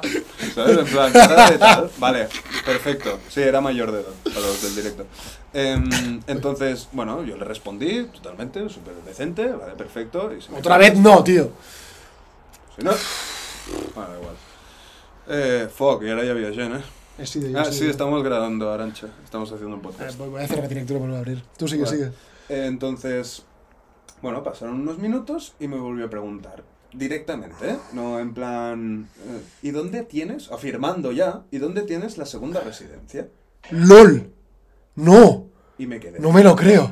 ¿Sabes? En plan, cara de tal. Vale, perfecto. Sí, era mayor de edad, para los del directo. Em, entonces, bueno, yo le respondí totalmente, súper decente, vale, perfecto. Y se me Otra vez no, tío. Si no... Bueno, igual. Eh, fuck, y ahora ya había Jen, ¿eh? He sido yo, Ah, he sido sí, yo. estamos grabando, Arancha. Estamos haciendo un Eh, podcast. voy voy a cerrar directo y lo vuelvo a abrir. Tú sigue, Vale. sigue. Eh, Entonces, bueno, pasaron unos minutos y me volvió a preguntar. Directamente, ¿eh? No en plan... eh, ¿Y dónde tienes? Afirmando ya. ¿Y dónde tienes la segunda residencia? ¡LOL! ¡No! Y me quedé. No me lo creo.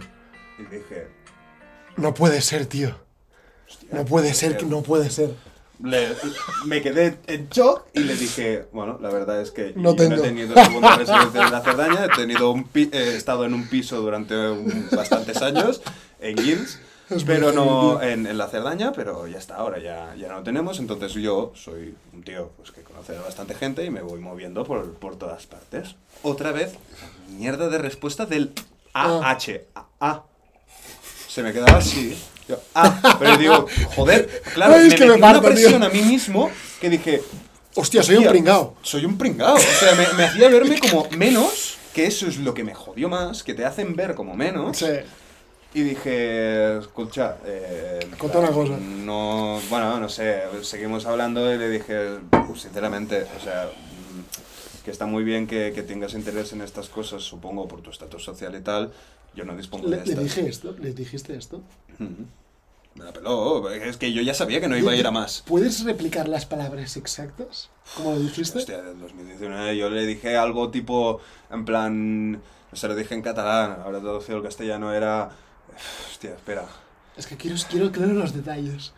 Y dije... No puede ser, tío. "Hostia, No puede ser, que no puede ser. Le- me quedé en shock y le dije, bueno, la verdad es que No yo tengo. no he tenido segunda residencia en la Cerdaña, he, tenido un pi- he estado en un piso durante un- bastantes años en Guils, Es pero no en, en la Cerdaña, pero ya está, ahora ya, ya no tenemos, entonces yo soy un tío pues, que conoce a bastante gente y me voy moviendo por, por todas partes. Otra vez, mierda de respuesta del AH. A. Se me quedaba así. Yo, ah, pero digo, joder, claro, Ay, es me que me metí una parto, tío. presión a mí mismo que dije, Hostia, soy un "Hostia, pringao. Soy un pringao. O sea, me, me hacía verme como menos, que eso es lo que me jodió más, que te hacen ver como menos. Sí. Y dije, escucha, eh, Conta una cosa. No, bueno, no sé, seguimos hablando y le dije, pues, sinceramente, o sea, mm, que está muy bien que, que tengas interés en estas cosas, supongo, por tu estatus social y tal. Yo no dispongo Le, de le estas. dije esto, le dijiste esto. Ujú. Me la peló, es que yo ya sabía que no iba a ir a más. ¿Puedes replicar las palabras exactas? ¿Cómo lo dijiste? Hostia, en 2019 yo le dije algo tipo, en plan, se lo dije en catalán, ahora traducido al castellano era, hostia, espera. Es que quiero, quiero claro los detalles.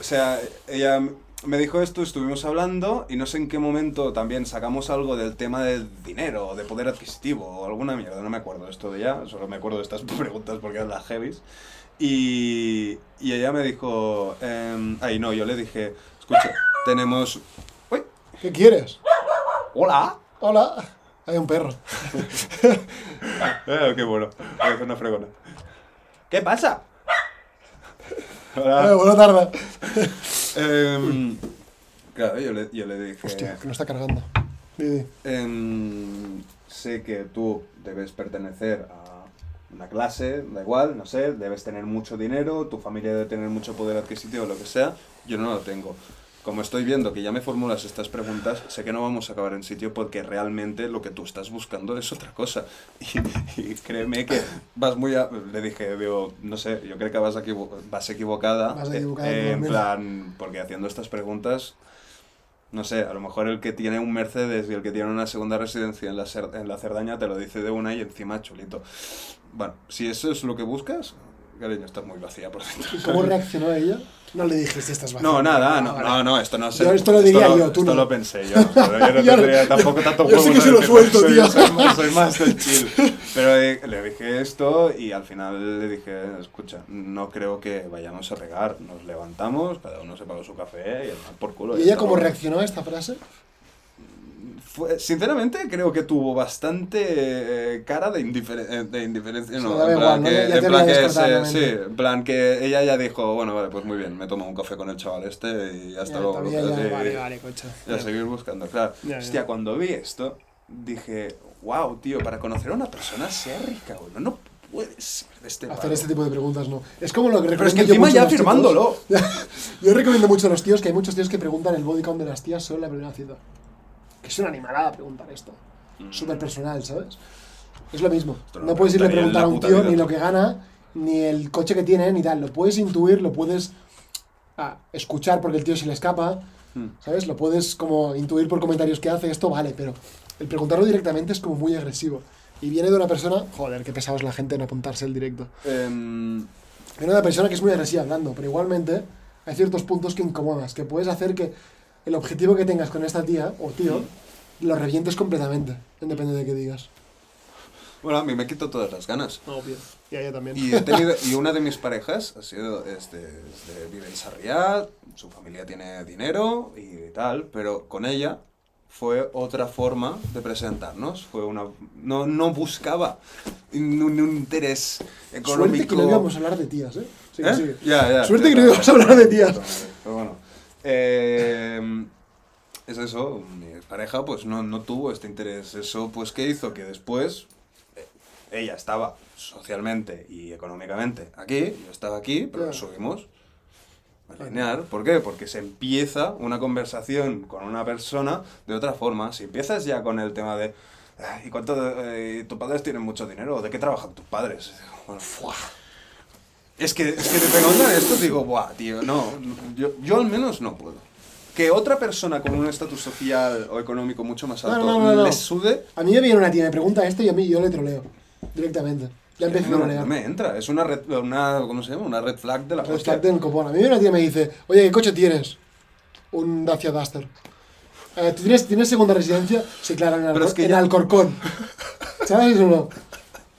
O sea, ella me dijo esto, estuvimos hablando y no sé en qué momento también sacamos algo del tema del dinero, o de poder adquisitivo o alguna mierda, no me acuerdo de esto de ya, solo me acuerdo de estas preguntas porque eran las heavies. Y, y ella me dijo, em, ay no, yo le dije, escucha, tenemos... Uy, ¿Qué quieres? hola. Hola. Hay un perro. Eh, qué bueno, es una fregona. ¿Qué pasa? Eh, Hola. buena tarde. Em, claro, yo le, yo le dije... Hostia, que no está cargando. Em, sé que tú debes pertenecer a una clase, da igual, no sé, debes tener mucho dinero, tu familia debe tener mucho poder adquisitivo, lo que sea, yo no lo tengo. Como estoy viendo que ya me formulas estas preguntas, sé que no vamos a acabar en sitio porque realmente lo que tú estás buscando es otra cosa. Y, y créeme que vas muy a... Le dije, digo, no sé, yo creo que vas, equivo- vas equivocada. Vas equivocada eh, en plan, porque haciendo estas preguntas no sé, a lo mejor el que tiene un Mercedes y el que tiene una segunda residencia en la, Ser- en la Cerdaña te lo dice de una y encima chulito. Bueno, si eso es lo que buscas, cariño, estás muy vacía por dentro. ¿Y cómo reaccionó ella? No le dijiste estás vacío. No, nada, Ah, no, vale. no, no, esto no sé. Yo esto lo diría lo- yo, tú esto no. lo pensé yo. Pero yo no tendría tampoco tanto yo sí que se lo suelto, soy- tío. Soy, más, soy más del chill. Pero eh, le dije esto y al final le dije, escucha, no creo que vayamos a regar. Nos levantamos, cada uno se pagó su café y el mal por culo. ¿Y ya ella cómo reaccionó a esta frase? Fue- sinceramente creo que tuvo bastante eh, cara de, indiferen- eh, de indiferencia. No, en plan igual, ¿no? que, Ya en plan se- sí, en plan que ella ya dijo, bueno, vale, pues muy bien, me tomo un café con el chaval este y hasta Ya, luego. ya, y- vale, vale, coche. y a Ya. seguir buscando, claro. Ya, ya. Hostia, cuando vi esto, dije, wow, tío, para conocer a una persona sea rica, güey, no puede ser de este Hacer este tipo de preguntas no. Es como lo que Pero es que recomiendo yo encima ya firmándolo. Yo recomiendo mucho a los tíos que hay muchos tíos que preguntan el body count de las tías solo en la primera cita. Que es una animalada preguntar esto. Súper personal, ¿sabes? Es lo mismo. Mm. No puedes irle a preguntar a un tío vida. ni lo que gana, ni el coche que tiene, ni tal. Lo puedes intuir, lo puedes ah, escuchar porque el tío se le escapa, Hmm. ¿sabes? Lo puedes como intuir por comentarios que hace, esto vale, pero el preguntarlo directamente es como muy agresivo. Y viene de una persona, joder, qué pesado es la gente en apuntarse el directo. Em, Viene de una persona que es muy agresiva hablando, pero igualmente hay ciertos puntos que incomodas, que puedes hacer que el objetivo que tengas con esta tía o tío lo revientes completamente, depende de qué digas. bueno, a mí me quito todas las ganas. Obvio. Y a ella también. Y, he tenido, y una de mis parejas ha sido, este, este, vive en Sarriá, su familia tiene dinero y tal, pero con ella fue otra forma de presentarnos. Fue una, no, no buscaba un, un interés económico. Suerte que no íbamos a hablar de tías, ¿eh? Sí, ¿Eh? sí. Ya, ya, Suerte ya, que no íbamos a hablar de tías. Pero bueno. Eh, es eso, mi pareja pues no, no tuvo este interés. Eso pues que hizo que después eh, ella estaba socialmente y económicamente aquí, yo estaba aquí, pero subimos a linear. ¿Por qué? Porque se empieza una conversación con una persona de otra forma. Si empiezas ya con el tema de "Ay, ¿y cuánto eh, tus padres tienen mucho dinero? ¿De qué trabajan tus padres? Bueno, ¡fua! Es que, es que te preguntan esto, digo, buah, tío, no, yo, yo al menos no puedo. Que otra persona con un estatus social o económico mucho más alto no, no, no. le sude, A mí me viene una tía, me pregunta esto y a mí yo le troleo. Directamente. Ya empecé a no, trolear. no me entra. Es una red, una, ¿cómo se llama? Una red flag de la Red flag del copón. A mí una tía me dice, oye, ¿qué coche tienes? Un Dacia Duster. Eh, ¿tú ¿tienes, ¿Tienes segunda residencia? Sí, claro, en, Alcor- es que en ya- Alcorcón. ¿Sabes o no?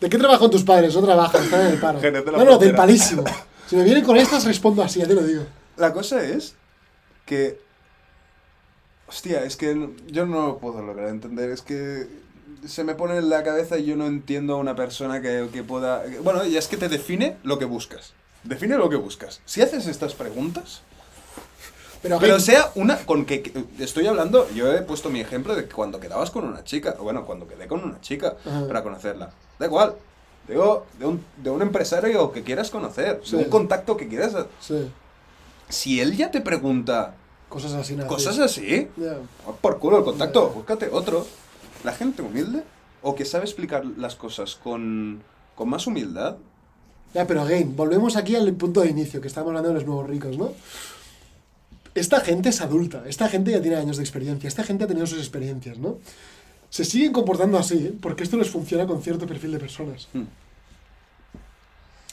¿De qué trabajan tus padres? No trabajan, están en el paro. Jerez de la No, no, del Frontera. palísimo. Si me vienen con estas, respondo así, ya te lo digo. La cosa es que. Hostia, es que no- yo no lo puedo lograr entender. Es que se me pone en la cabeza y yo no entiendo a una persona que, que pueda. Bueno, y es que te define lo que buscas. Define lo que buscas. Si haces estas preguntas. Pero, Pero sea una con que, que- estoy hablando, yo he puesto mi ejemplo de cuando quedabas con una chica, o bueno, cuando quedé con una chica Ajá. para conocerla. Da igual. Digo, de un, de un empresario que quieras conocer, Sí. de un contacto que quieras. Sí, Si él ya te pregunta cosas así. nada, cosas sí. así, va por culo el contacto, búscate otro. La gente humilde o que sabe explicar las cosas con, con más humildad. Ya, pero again, volvemos aquí al punto de inicio, que estamos hablando de los nuevos ricos, ¿no? Esta gente es adulta, esta gente ya tiene años de experiencia, esta gente ha tenido sus experiencias, ¿no? Se siguen comportando así, ¿eh? porque esto les funciona con cierto perfil de personas.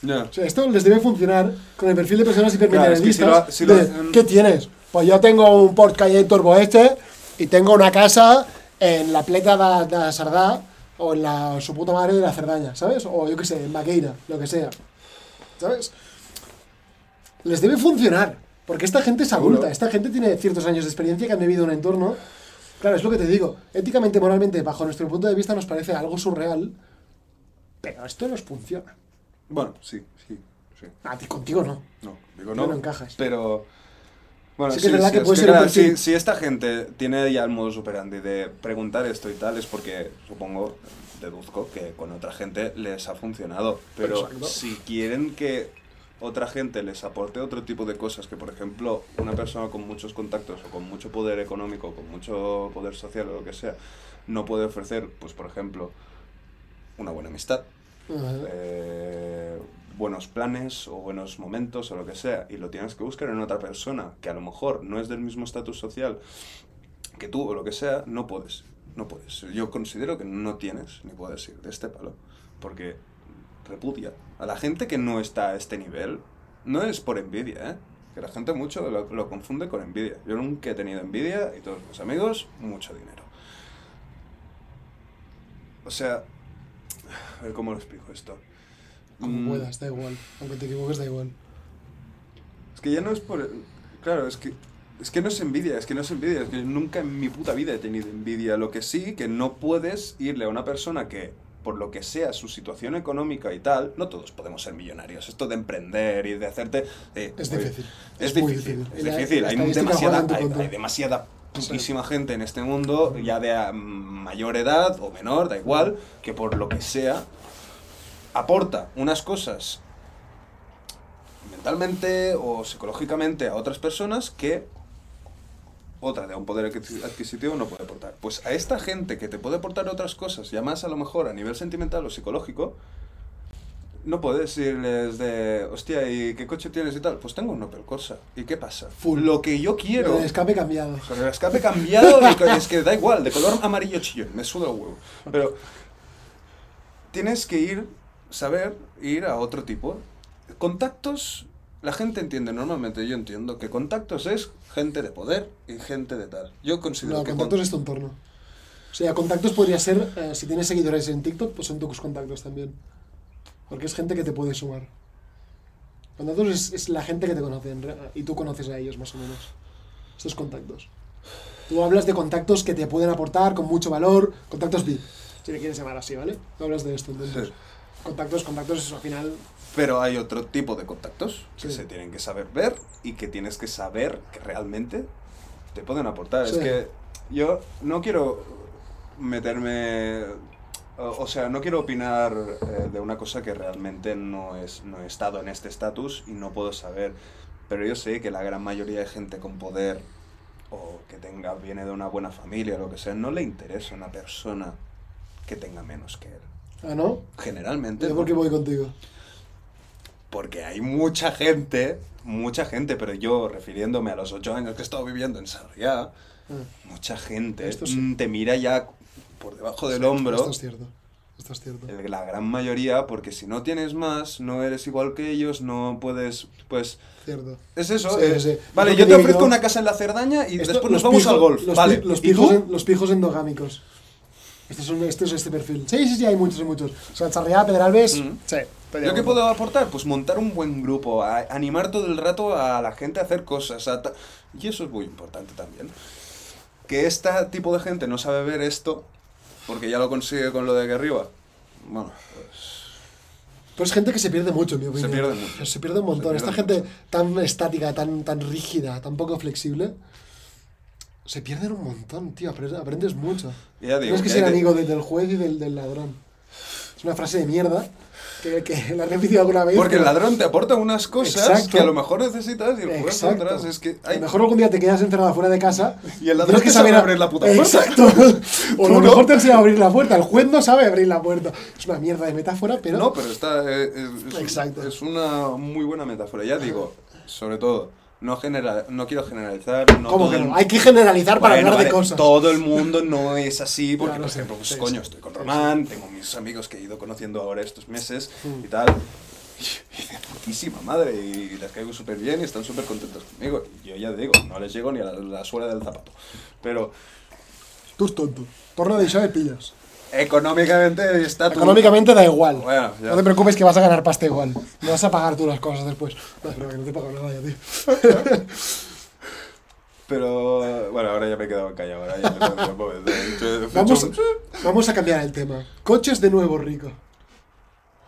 Ya. O sea, esto les debe funcionar con el perfil de personas Claro, es que si hipermaterialistas. lo- si lo de, hacen- ¿Qué tienes? Pues yo tengo un Porsche Cayenne Turbo este y tengo una casa en la pleta de, de la Sardá o en la su puta madre de la Cerdaña, ¿sabes? O yo qué sé, en Maqueira, lo que sea. ¿Sabes? Les debe funcionar, porque esta gente es adulta, esta gente tiene ciertos años de experiencia que han vivido un entorno. Claro, es lo que te digo. Éticamente, moralmente, bajo nuestro punto de vista, nos parece algo surreal, pero esto nos funciona. Bueno, sí, sí, sí. A ti contigo no. No, digo no. no encajas. Pero. Bueno, Sí que es verdad que puede ser claro, si, si esta gente tiene ya el modo superandi de preguntar esto y tal, es porque supongo, deduzco, que con otra gente les ha funcionado. Pero Exacto. si quieren que otra gente les aporte otro tipo de cosas, que por ejemplo, una persona con muchos contactos o con mucho poder económico, con mucho poder social o lo que sea, no puede ofrecer, pues por ejemplo, una buena amistad, eh, buenos planes o buenos momentos o lo que sea, y lo tienes que buscar en otra persona que a lo mejor no es del mismo estatus social que tú o lo que sea, no puedes. No puedes. Yo considero que no tienes ni puedes ir de este palo, porque repudia a la gente que no está a este nivel. No es por envidia, ¿eh? Que la gente mucho lo, lo confunde con envidia. Yo nunca he tenido envidia y todos mis amigos, mucho dinero. O sea, a ver cómo lo explico esto. Como Mm, puedas, da igual. Aunque te equivoques, da igual. Es que ya no es por... Claro, es que... Es que no es envidia, es que no es envidia, es que nunca en mi puta vida he tenido envidia. Lo que sí, que no puedes irle a una persona que, por lo que sea su situación económica y tal, no todos podemos ser millonarios. Esto de emprender y de hacerte... eh, Es difícil. Es, Es muy difícil, difícil. es difícil. la Hay demasiada, hay, hay demasiada putísima gente en este mundo, ya de mayor edad o menor, da igual, que por lo que sea, aporta unas cosas mentalmente o psicológicamente a otras personas que otra de un poder adquisi- adquisitivo no puede aportar. Pues a esta gente que te puede aportar otras cosas, ya más a lo mejor a nivel sentimental o psicológico, no puedes irles de, hostia, ¿y qué coche tienes y tal? Pues tengo un Opel Corsa. ¿Y qué pasa? Full. Lo que yo quiero... El escape cambiado. Con el escape cambiado, y es que da igual, de color amarillo chillón, me suda el huevo. Pero tienes que ir, saber, ir a otro tipo. Contactos, la gente entiende normalmente, yo entiendo que contactos es gente de poder y gente de tal. Yo considero No, que contactos con- es tu entorno. O sea, contactos podría ser, eh, si tienes seguidores en TikTok, pues son tus contactos también. Porque es gente que te puede sumar. Contactos es, es la gente que te conoce y tú conoces a ellos más o menos. Estos contactos. Tú hablas de contactos que te pueden aportar con mucho valor, contactos VIP, si le quieres llamar así, ¿vale? Tú hablas de esto, entonces. Sí. Contactos, contactos, eso al final. Pero hay otro tipo de contactos que Sí. se tienen que saber ver y que tienes que saber que realmente te pueden aportar. Sí. Es que yo no quiero meterme... O o sea, no quiero opinar eh, de una cosa que realmente no, es, no he estado en este estatus y no puedo saber. Pero yo sé que la gran mayoría de gente con poder o que tenga viene de una buena familia o lo que sea, no le interesa una persona que tenga menos que él. Ah, ¿no? Generalmente. Yo no. porque voy contigo. Porque hay mucha gente, mucha gente, pero yo refiriéndome a los ocho años que he estado viviendo en Sarriá, Ah, mucha gente Esto sí. te mira ya por debajo del sí, hombro, Esto es cierto. Esto es cierto. la gran mayoría, porque si no tienes más, no eres igual que ellos, no puedes, pues... Cierto. Es eso. Sí, sí. Vale, yo te ofrezco una casa en la Cerdaña y Esto- después los nos vamos pijos- al golf. Los, vale. pi- los ¿Y pijos, tú? en- los pijos endogámicos. Este es, un- este es este perfil. Sí, sí, sí, hay muchos, hay muchos. O sea, Charriá, Pedralbes. Mm. Sí. ¿Yo qué puedo aportar? Pues montar un buen grupo, a- animar todo el rato a la gente a hacer cosas. a y eso es muy importante también. Que este tipo de gente no sabe ver esto, porque ya lo consigue con lo de aquí arriba. Bueno, pues... Pues es gente que se pierde mucho, en mi opinión. pierde mucho. Se pierde un montón. Se Esta pierde gente tan estática, tan, tan rígida, tan poco flexible. Se pierden un montón, tío. apre- Aprendes mucho. Ya digo, Tienes que que ser de- amigo del, juez y del, del ladrón. Es una frase de mierda que, que la he repetido alguna vez. Porque el ladrón te aporta unas cosas Exacto. que a lo mejor necesitas y el juez Exacto. otras. Es que A hay... lo mejor algún día te quedas encerrado fuera de casa. Y el ladrón tienes te sabe abrir la puta puerta. Exacto. o a lo no. mejor te enseña a abrir la puerta. El juez no sabe abrir la puerta. Es una mierda de metáfora, pero. No, pero está... eh, es, es- Exacto. es una muy buena metáfora. Ya digo, sobre todo, no, genera, no quiero generalizar. No ¿Cómo que no? Hay que generalizar para Bueno, hablar de cosas. Todo el mundo no es así, porque, Claro, por ejemplo, pues, sí, coño, sí. estoy con Román, tengo mis amigos que he ido conociendo ahora estos meses Mm. y tal. Y de putísima madre, y les caigo súper bien y están súper contentos conmigo. Yo ya digo, no les llego ni a la, la suela del zapato. Pero Tú es tonto. Torna de Isabel pillas. Económicamente está. Económicamente da igual. Bueno, ya. No te preocupes que vas a ganar pasta igual. No vas a pagar tú las cosas después. No, pero que no te pago nada ya, tío. Pero bueno, ahora ya me he quedado callado. Ahora ya me Vamos, a cambiar el tema. Coches de nuevo rico.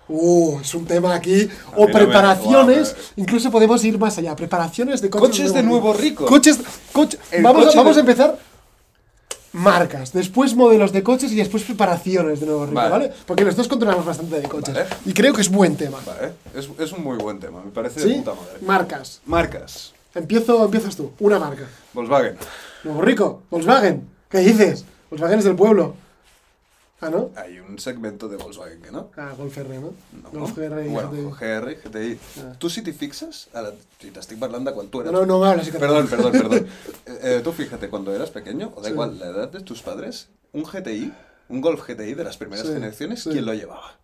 Uh, es un tema aquí. O me- preparaciones. Incluso podemos ir más allá. Preparaciones de coches, Coches de nuevo rico. Coches. coche- El vamos coche a, vamos de- a empezar. Marcas, después modelos de coches y después preparaciones de nuevo rico, Vale. ¿vale? Porque los dos controlamos bastante de coches. Vale. Y creo que es buen tema. Vale, es, es un muy buen tema, me parece de ¿Sí? puta madre. Marcas. Marcas. Empiezo, empiezas tú. Una marca. Volkswagen. Nuevo rico. Volkswagen. ¿Qué dices? Volkswagen es del pueblo. Ah, ¿no? Hay un segmento de Volkswagen que no. Ah, Golf R, ¿no? No. Golf GR y bueno, GTI. GR, GTI. Ah. Si te fixes, a la, si te estoy hablando cuando tú No, no, no. Perdón, perdón, perdón. Eh, eh, tú fíjate, cuando eras pequeño, o da Sí. igual la edad de tus padres, un GTI, un Golf GTI de las primeras Sí, generaciones, sí. ¿quién lo llevaba?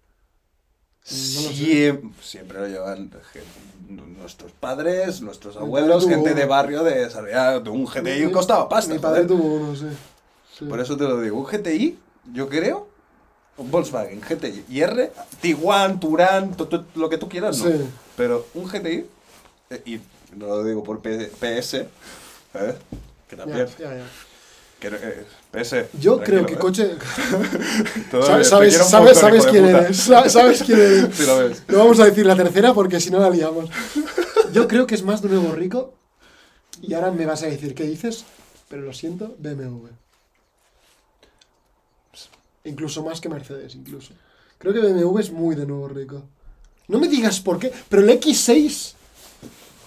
No lo siempre lo llevan nuestros padres, nuestros Mi abuelos, gente de barrio de de un GTI Mi- costaba pasta. Mi padre joder. tuvo uno, sí. Por eso te lo digo, un GTI, yo creo, Volkswagen GTI y R, Tiguan, Turán, lo que tú quieras, no. Sí. Pero un GTI, eh, y no lo digo por P- PS, ¿eh? que también, ya, ya. que, eh, PS. Yo creo que coche. Todo sabes, sabes, sabes, sabes quién eres. sa- Sabes quién eres. Sí lo ves. No vamos a decir la tercera porque si no la liamos. Yo creo que es más de nuevo rico. Y ahora me vas a decir qué dices, pero lo siento, BMW. Incluso más que Mercedes, incluso. Creo que BMW es muy de nuevo rico. No me digas por qué, pero el X6,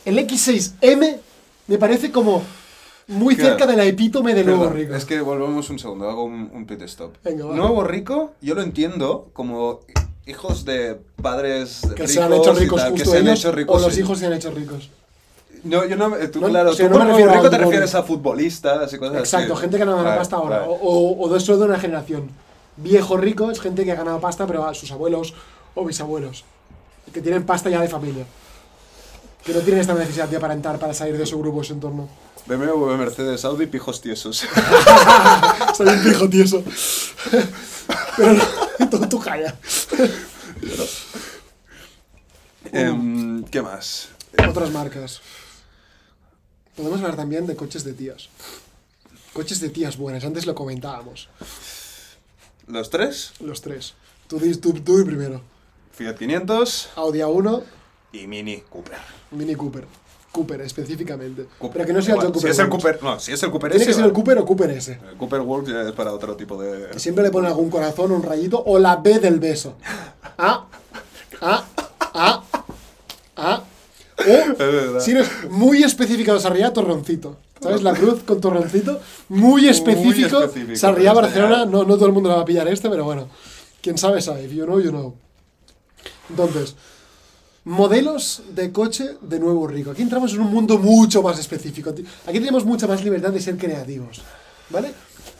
el X6M, me parece como muy Claro. cerca de la epítome de nuevo Perdón, rico. Es que volvemos un segundo, hago un, un pit stop. Venga, va. Nuevo rico, yo lo entiendo como hijos de padres que ricos se han hecho ricos tal, que justo se han ellos, hecho ricos o los hijos se han hecho ricos. No, yo no, eh, tú, No, claro, o sea, tú no me refiero a rico te automóvil. refieres a futbolistas y cosas Exacto, así. gente que ha ganado Vale, pasta ahora. vale. O, o, o de eso de una generación. Viejo rico es gente que ha ganado pasta, pero a sus abuelos o bisabuelos. Que tienen pasta ya de familia. Que no tienen esta necesidad de aparentar para salir de su grupo o su entorno. BMW, Mercedes, Audi, pijos tiesos. Soy un pijo tieso. Pero no, tú, tú calla. Em, ¿Qué más? Otras marcas. Podemos hablar también de coches de tías. Coches de tías buenas, antes lo comentábamos. Los tres, Los tres. Tú, tú, tú y primero. Fiat 500 Audi A1, y Mini Cooper. Mini Cooper. Cooper, específicamente. Cooper. Pero que no sea el John Si Cooper. es el. Cooper, no, si es el Cooper Tiene que ser el. Cooper o Cooper S. El Cooper Works ya es para otro tipo de... Que siempre le ponen algún corazón, un rayito, o la B del beso. Ah, ah, ah, ah. O, verdad. si eres muy específico de Sarriá, torroncito. ¿Sabes? La cruz con torroncito. Muy específico. específico, Sarriá, pero está Barcelona. No, no todo el mundo le va a pillar este, pero bueno. Quien sabe, sabe. If you know, you know. Entonces, modelos de coche de nuevo rico. Aquí entramos en un mundo mucho más específico. Aquí tenemos mucha más libertad de ser creativos. ¿Vale?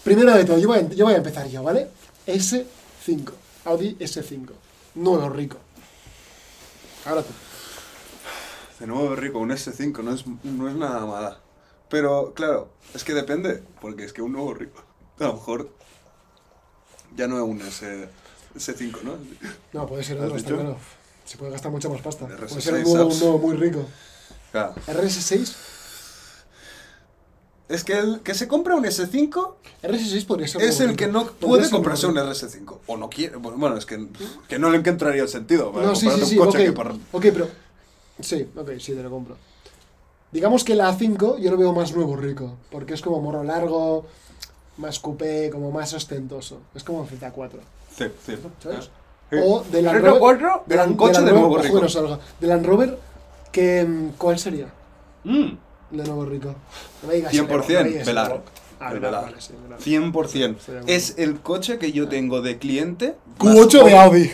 Primero de todo, yo voy a, yo voy a empezar yo, ¿vale? S5. Audi S5. Nuevo rico. Ahora tú. De nuevo rico, un S5 no es, no es nada mala. Pero claro, es que depende, porque es que un nuevo rico, a lo mejor ya no es un S, S5, ¿no? No, puede ser ¿Has otro, está claro. Se puede gastar mucha más pasta. El Puede RS6 ser un nuevo, un nuevo muy rico. Claro. RS6. Es que el que se compra un S5 RS6 podría ser es el que no puede comprarse un nuevo RS5. O no quiere. Bueno, es que, que no le encontraría el sentido. Para No, sí, sí, sí, un coche que por- Ok, pero. Sí, ok, sí, te lo compro. Digamos que la A5 yo lo veo más nuevo rico. Porque es como morro largo, más coupé, como más ostentoso. Es como un Z4. Sí, cierto. ¿Sabes? Sí. O de Land Rover. cuatro, de Land- gran coche Land de Rover- nuevo ojo que rico. no salga. De Land Rover, que, mm, ¿cuál sería? Mm, De nuevo rico. No me digas 100% Evo, no me digas Velar. Ah, El Velar. vale, sí, Velar. 100%. Estoy de acuerdo. Es el coche que yo tengo de cliente. más Q8 de. Audi.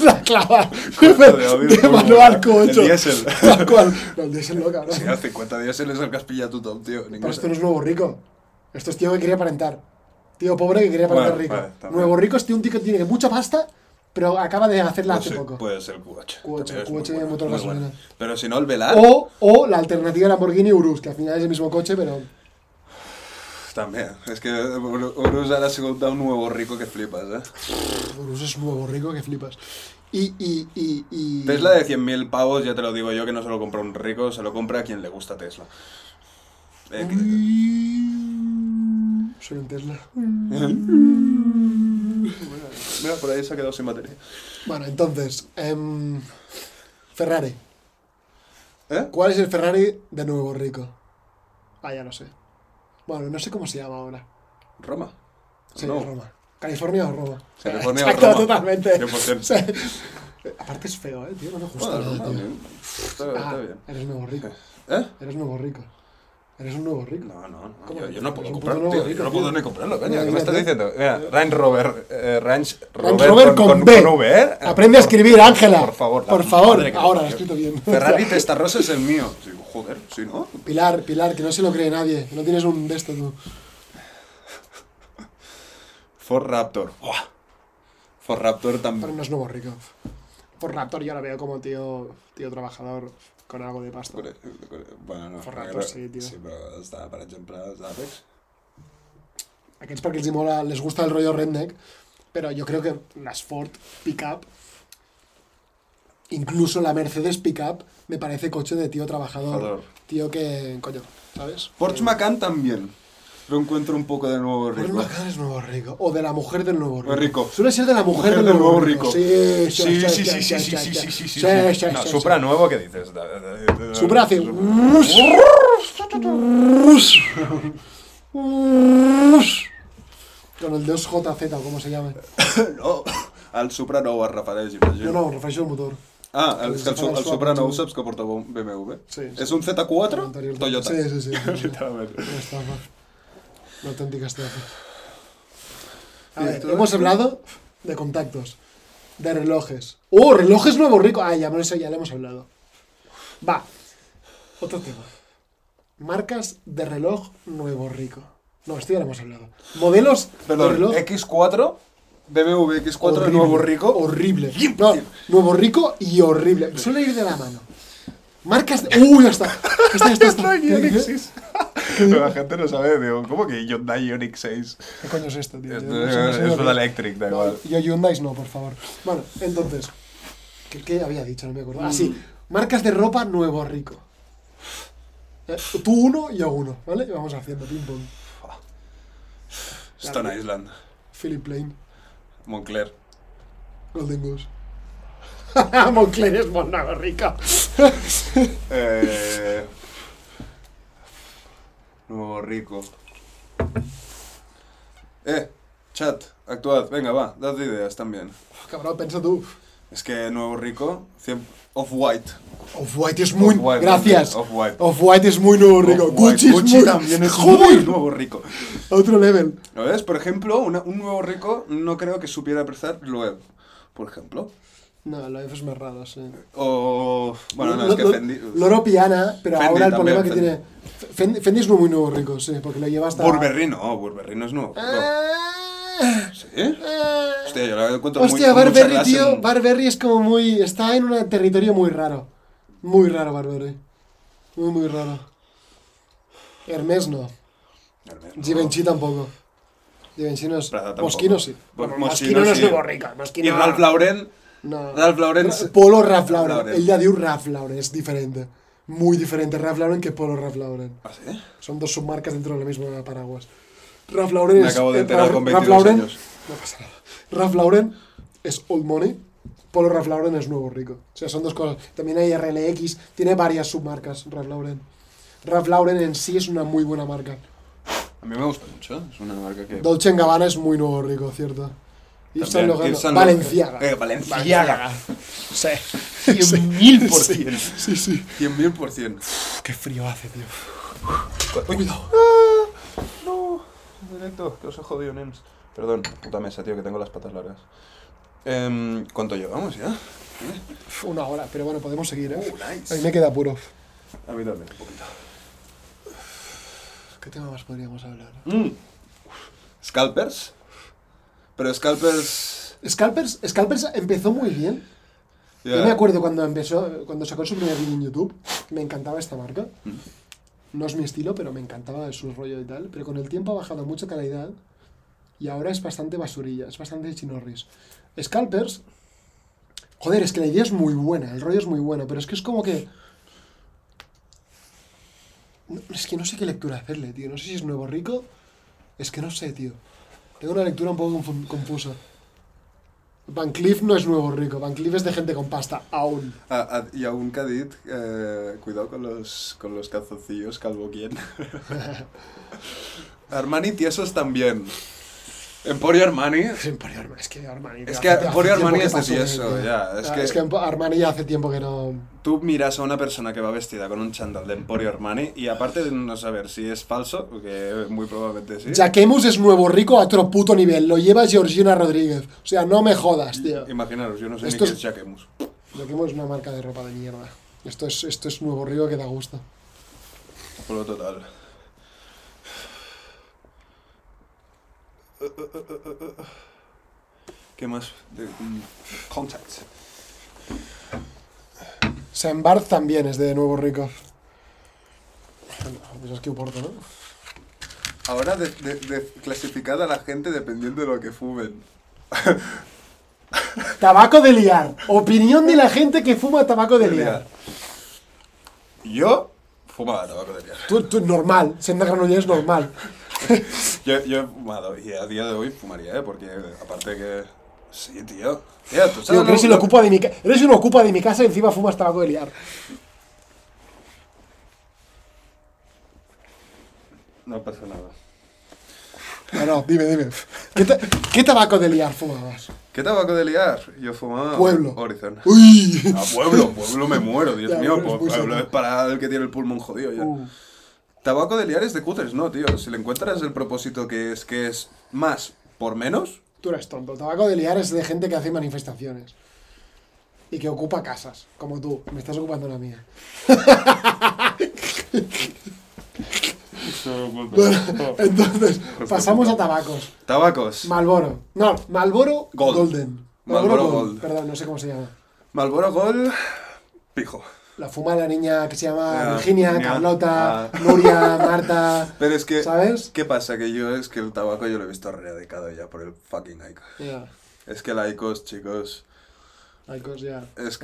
La clava. Q8 de Audi De es manual buena. Q8. El diésel. Tal cual. No, el diésel no, cabrón. Sí, a 50 días se les el caspilla tu top, tío. Pero esto no es nuevo rico. Esto es tío que quería aparentar. Tío pobre que quería aparentar Bueno, rico. vale, nuevo rico es tío un tío que tiene mucha pasta, pero acaba de hacerla Pues hace sí, poco. Puede ser Q8. Q8, también es Q8 muy de bueno, motor gasolina. bueno. Pero si no, el Velar O, o la alternativa de Lamborghini Urus, que al final es el mismo coche, pero. También. Es que Urus ahora se da un nuevo rico que flipas, ¿eh? Es nuevo rico que flipas. Y. y, y, y... Tesla de 100.000 pavos, ya te lo digo yo, que no se lo compra un rico, se lo compra a quien le gusta Tesla. Eh, que- Soy un Tesla. Mira, por ahí se ha quedado sin batería. Bueno, entonces. em, Ferrari. ¿Eh? ¿Cuál es el Ferrari de nuevo rico? Ah, ya no sé. Bueno, no sé cómo se llama ahora. Roma. Sí, No. Roma. ¿California o Roma? California o Exacto, Roma. totalmente. 100%. O sea, aparte es feo, ¿eh? Tío, no me gusta Bueno, nada, tío. bien. Está, Ah, está bien. eres nuevo rico. ¿Eh? Eres nuevo rico. Eres un nuevo rico. No, no, no. ¿Cómo Yo, no puedo comprarlo, tío. rico, Yo no tío? puedo ni comprarlo, coño. ¿Qué me estás diciendo? Mira, Range Rover. Eh, Range Rover, Rover con, B. con V, ¿eh? Aprende a escribir, Ángela. Por favor. Por favor. Ahora, lo he escrito bien. Ferrari Testarossa es el mío. Digo, joder, si no. Pilar, Pilar, que no se lo cree nadie. que No tienes un de esto tú. Ford Raptor. Buah. Ford Raptor Pero también. no es nuevo rico. Por Raptor yo lo veo como tío, tío trabajador con algo de pasta. Bueno, no. Ford Raptor, pero- sí, tío. Sí, però està, per exemple, els Apex. Aquests perquè els, hi mola, les gusta el rollo redneck, pero yo creo que las Ford Pickup, incluso la Mercedes Pickup, me parece coche de tío trabajador. Tío que, coño, ¿sabes? Porsche Macan también. Lo encuentro un poco de nuevo rico. Macan es nuevo rico. O de la mujer del nuevo rico. Rico. Suele ser de la mujer, Mujer del nuevo rico. Sí, sí, Sí, sí, sí, sí, sí, sí, No, Supra nuevo, ¿qué dices? Supra hace... Con el 2JZ, o como se llame. No, al Supra nou es refereix, No, imagino. no, refereixo al motor. Ah, el, El que el, nou. saps que portava un BMW? Sí, sí. És un Z4 Anterior- Toyota. Sí, sí, sí. Literalment. Una estafa. Una auténtica estafa. A ¿Y ver, hemos hablado de contactos, de relojes. ¡Oh, relojes nuevo rico! Ah, ya, bueno, eso ya lo hemos hablado. Va, otro tema. Marcas de reloj nuevo rico. No, esto ya lo hemos hablado. Modelos de Perdón, reloj X4, BMW X4 horrible, nuevo rico. Horrible. No, nuevo rico y horrible. Suele ir de la mano. Marcas de... ¡Uy, ya está! Está, está, está. ¿Qué, Ioniq qué? 6. Pero la gente no sabe, digo, ¿cómo que Hyundai Ioniq 6? ¿Qué coño es esto, tío? Es, Yo no sé- no sé lo es que- un electric, da igual. yo Hyundai no, por favor. Bueno, entonces, ¿qué, qué había dicho? No me acuerdo. Ah, Mm. sí, marcas de ropa nuevo rico. Eh, Tú uno, yo uno, ¿vale? Y vamos haciendo ping pong. Stone Island. Philip Plain. Moncler. Golden Goose. Moncler es Monago rica. Eh, nuevo rico. Eh, chat, actuad, venga, va, dad ideas también. Cabrón, pensa tú. Es que nuevo rico, 100 Off-White. Off-White es muy. Off-White Gracias. también, Off-White. Off-White es muy nuevo rico. Off-White. Gucci, es Gucci muy. también es Joder. muy nuevo rico. Otro level. ¿Lo ves? Por ejemplo, una- un nuevo rico no creo que supiera apreciar Loewe, por ejemplo. No, lo es más raro, sí. O... Bueno, no, Lo- es que Fendi... Loro Piana, pero Fendi ahora el también, problema que Fendi. tiene. Fendi, Fendi es muy nuevo rico, sí, porque lo lleva hasta. Burberry no, Burberry no es nuevo rico. Ah, ¿Sí? ah. Hostia, yo la encuentro Hostia, Barberry, tío. en- Barberry es como muy. Está en un territorio muy raro. Muy raro, Barberry. Muy, muy raro. Hermes no. Hermes, no. Givenchy tampoco. Givenchy no es. Moschino sí. Bueno, Moschino Moschino no es nuevo rico. Moschino Y Ralph Lauren... No. Ralph Lauren... Polo Ralph Lauren. Lauren. El ya diu Ralph Lauren. Es diferente. Muy diferente Ralph Lauren que Polo Ralph Lauren. ¿Ah, sí? Son dos submarcas dentro de la misma paraguas. Ralph Lauren Me es. acabo de eh, enterar Ra- con Ralph 22 Lauren, años. No pasa nada. Ralph Lauren es old money. Polo Ralph Lauren es nuevo rico. O sea, son dos cosas. También hay RLX. Tiene varias submarcas Ralph Lauren. Ralph Lauren en sí es una muy buena marca. A mí me gusta mucho, es una marca que... Dolce Gabbana es muy nuevo rico, ¿cierto? Yves no. Saint Valenciaga. Eh, Valenciaga. Sí. 100.000 por cien. Sí, sí. 100.000 por cien. Qué frío hace, tío. Cuidado. No, directo, que os he jodido, nens. Perdón, puta mesa, tío, que tengo las patas largas. Em, ¿Cuánto llevamos ya? Una hora, pero bueno, podemos seguir, ¿eh? Uh, nice. A mí me queda puro. A mí también, un poquito. ¿Qué tema más podríamos hablar? Mm. Scalpers. Pero Scalpers... Scalpers, Scalpers empezó muy bien. Yo me acuerdo cuando empezó, cuando sacó su primer vídeo en YouTube, me encantaba esta marca. Mm. No es mi estilo, pero me encantaba su rollo y tal. Pero con el tiempo ha bajado mucha calidad y ahora es bastante basurilla, es bastante chinorris. Scalpers, joder, es que la idea es muy buena, el rollo es muy bueno, pero es que es como que... No, Es que no sé qué lectura hacerle, tío. No sé si es nuevo rico. Es que no sé, tío. Tengo una lectura un poco confu- confusa. Van Cleef no es nuevo rico. Van Cleef es de gente con pasta, aún. Ah, ah, y aún que ha dit, eh, cuidado con los, con los calzoncillos, calvo quien. Armani tiesos también. Emporio Armani. Es Emporio Armani, es que Armani. Es que hace Emporio Armani que es de tieso, ya, es Ah, que- es Armani ya hace tiempo que no. Tú miras a una persona que va vestida con un chándal de Emporio Armani y aparte de no saber si es falso, que muy probablemente sí. Jacquemus es nuevo rico a otro puto nivel. Lo lleva Georgina Rodríguez. O sea, no me jodas, tío. Imaginaros, yo no sé Esto ni qué es- es Jacquemus. Jacquemus es una marca de ropa de mierda. Esto es, esto es nuevo rico que da gusto. Por lo total. ¿Qué más? De, mm, contacts. Saint Barth también es de nuevo rico. Pues es que importa, ¿no? Ahora de, de, de la gente dependiendo de lo que fumen. Tabaco de liar. Opinión de la gente que fuma tabaco de liar. Yo fumaba tabaco de liar. Tú, tú, normal. Siendo Granollers, normal. Yo, yo he fumado y a día de hoy fumaría, ¿eh? Porque aparte que... Sí, tío. Tío, tú Tío, sabes que eres, lo- el ocupa de mi ca- eres un ocupa de mi casa y encima fumas tabaco de liar. No pasa nada. No, no, dime, dime. ¿Qué, ta- qué tabaco de liar fumabas? ¿Qué tabaco de liar? Yo fumaba... Pueblo. Horizon. ¡Uy! Ah, pueblo, pueblo me muero, Dios Ya, mío. es muy Pueblo es para el que tiene el pulmón jodido ya. Uh. Tabaco de liar es de cutters, no, tío. Si le encuentras el propósito que es que es más por menos, Tú eres tonto. El tabaco de liar es de gente que hace manifestaciones. Y que ocupa casas, como tú. Me estás ocupando la mía. Bueno, entonces, pasamos a tabacos. tabacos. Malboro. No, Malboro Gold. Golden. Marlboro Gold. Perdón, no sé cómo se llama. Malboro Gold, pijo. La fuma la niña que se llama Ah, Virginia, Virginia. Carlota, Ah. Nuria, Marta. Pero es que, ¿Sabes? ¿qué pasa? Que yo es que el tabaco yo lo he visto erradicado ya por el fucking ICO. Ya, Es que el ICOS, chicos, cosas ya. es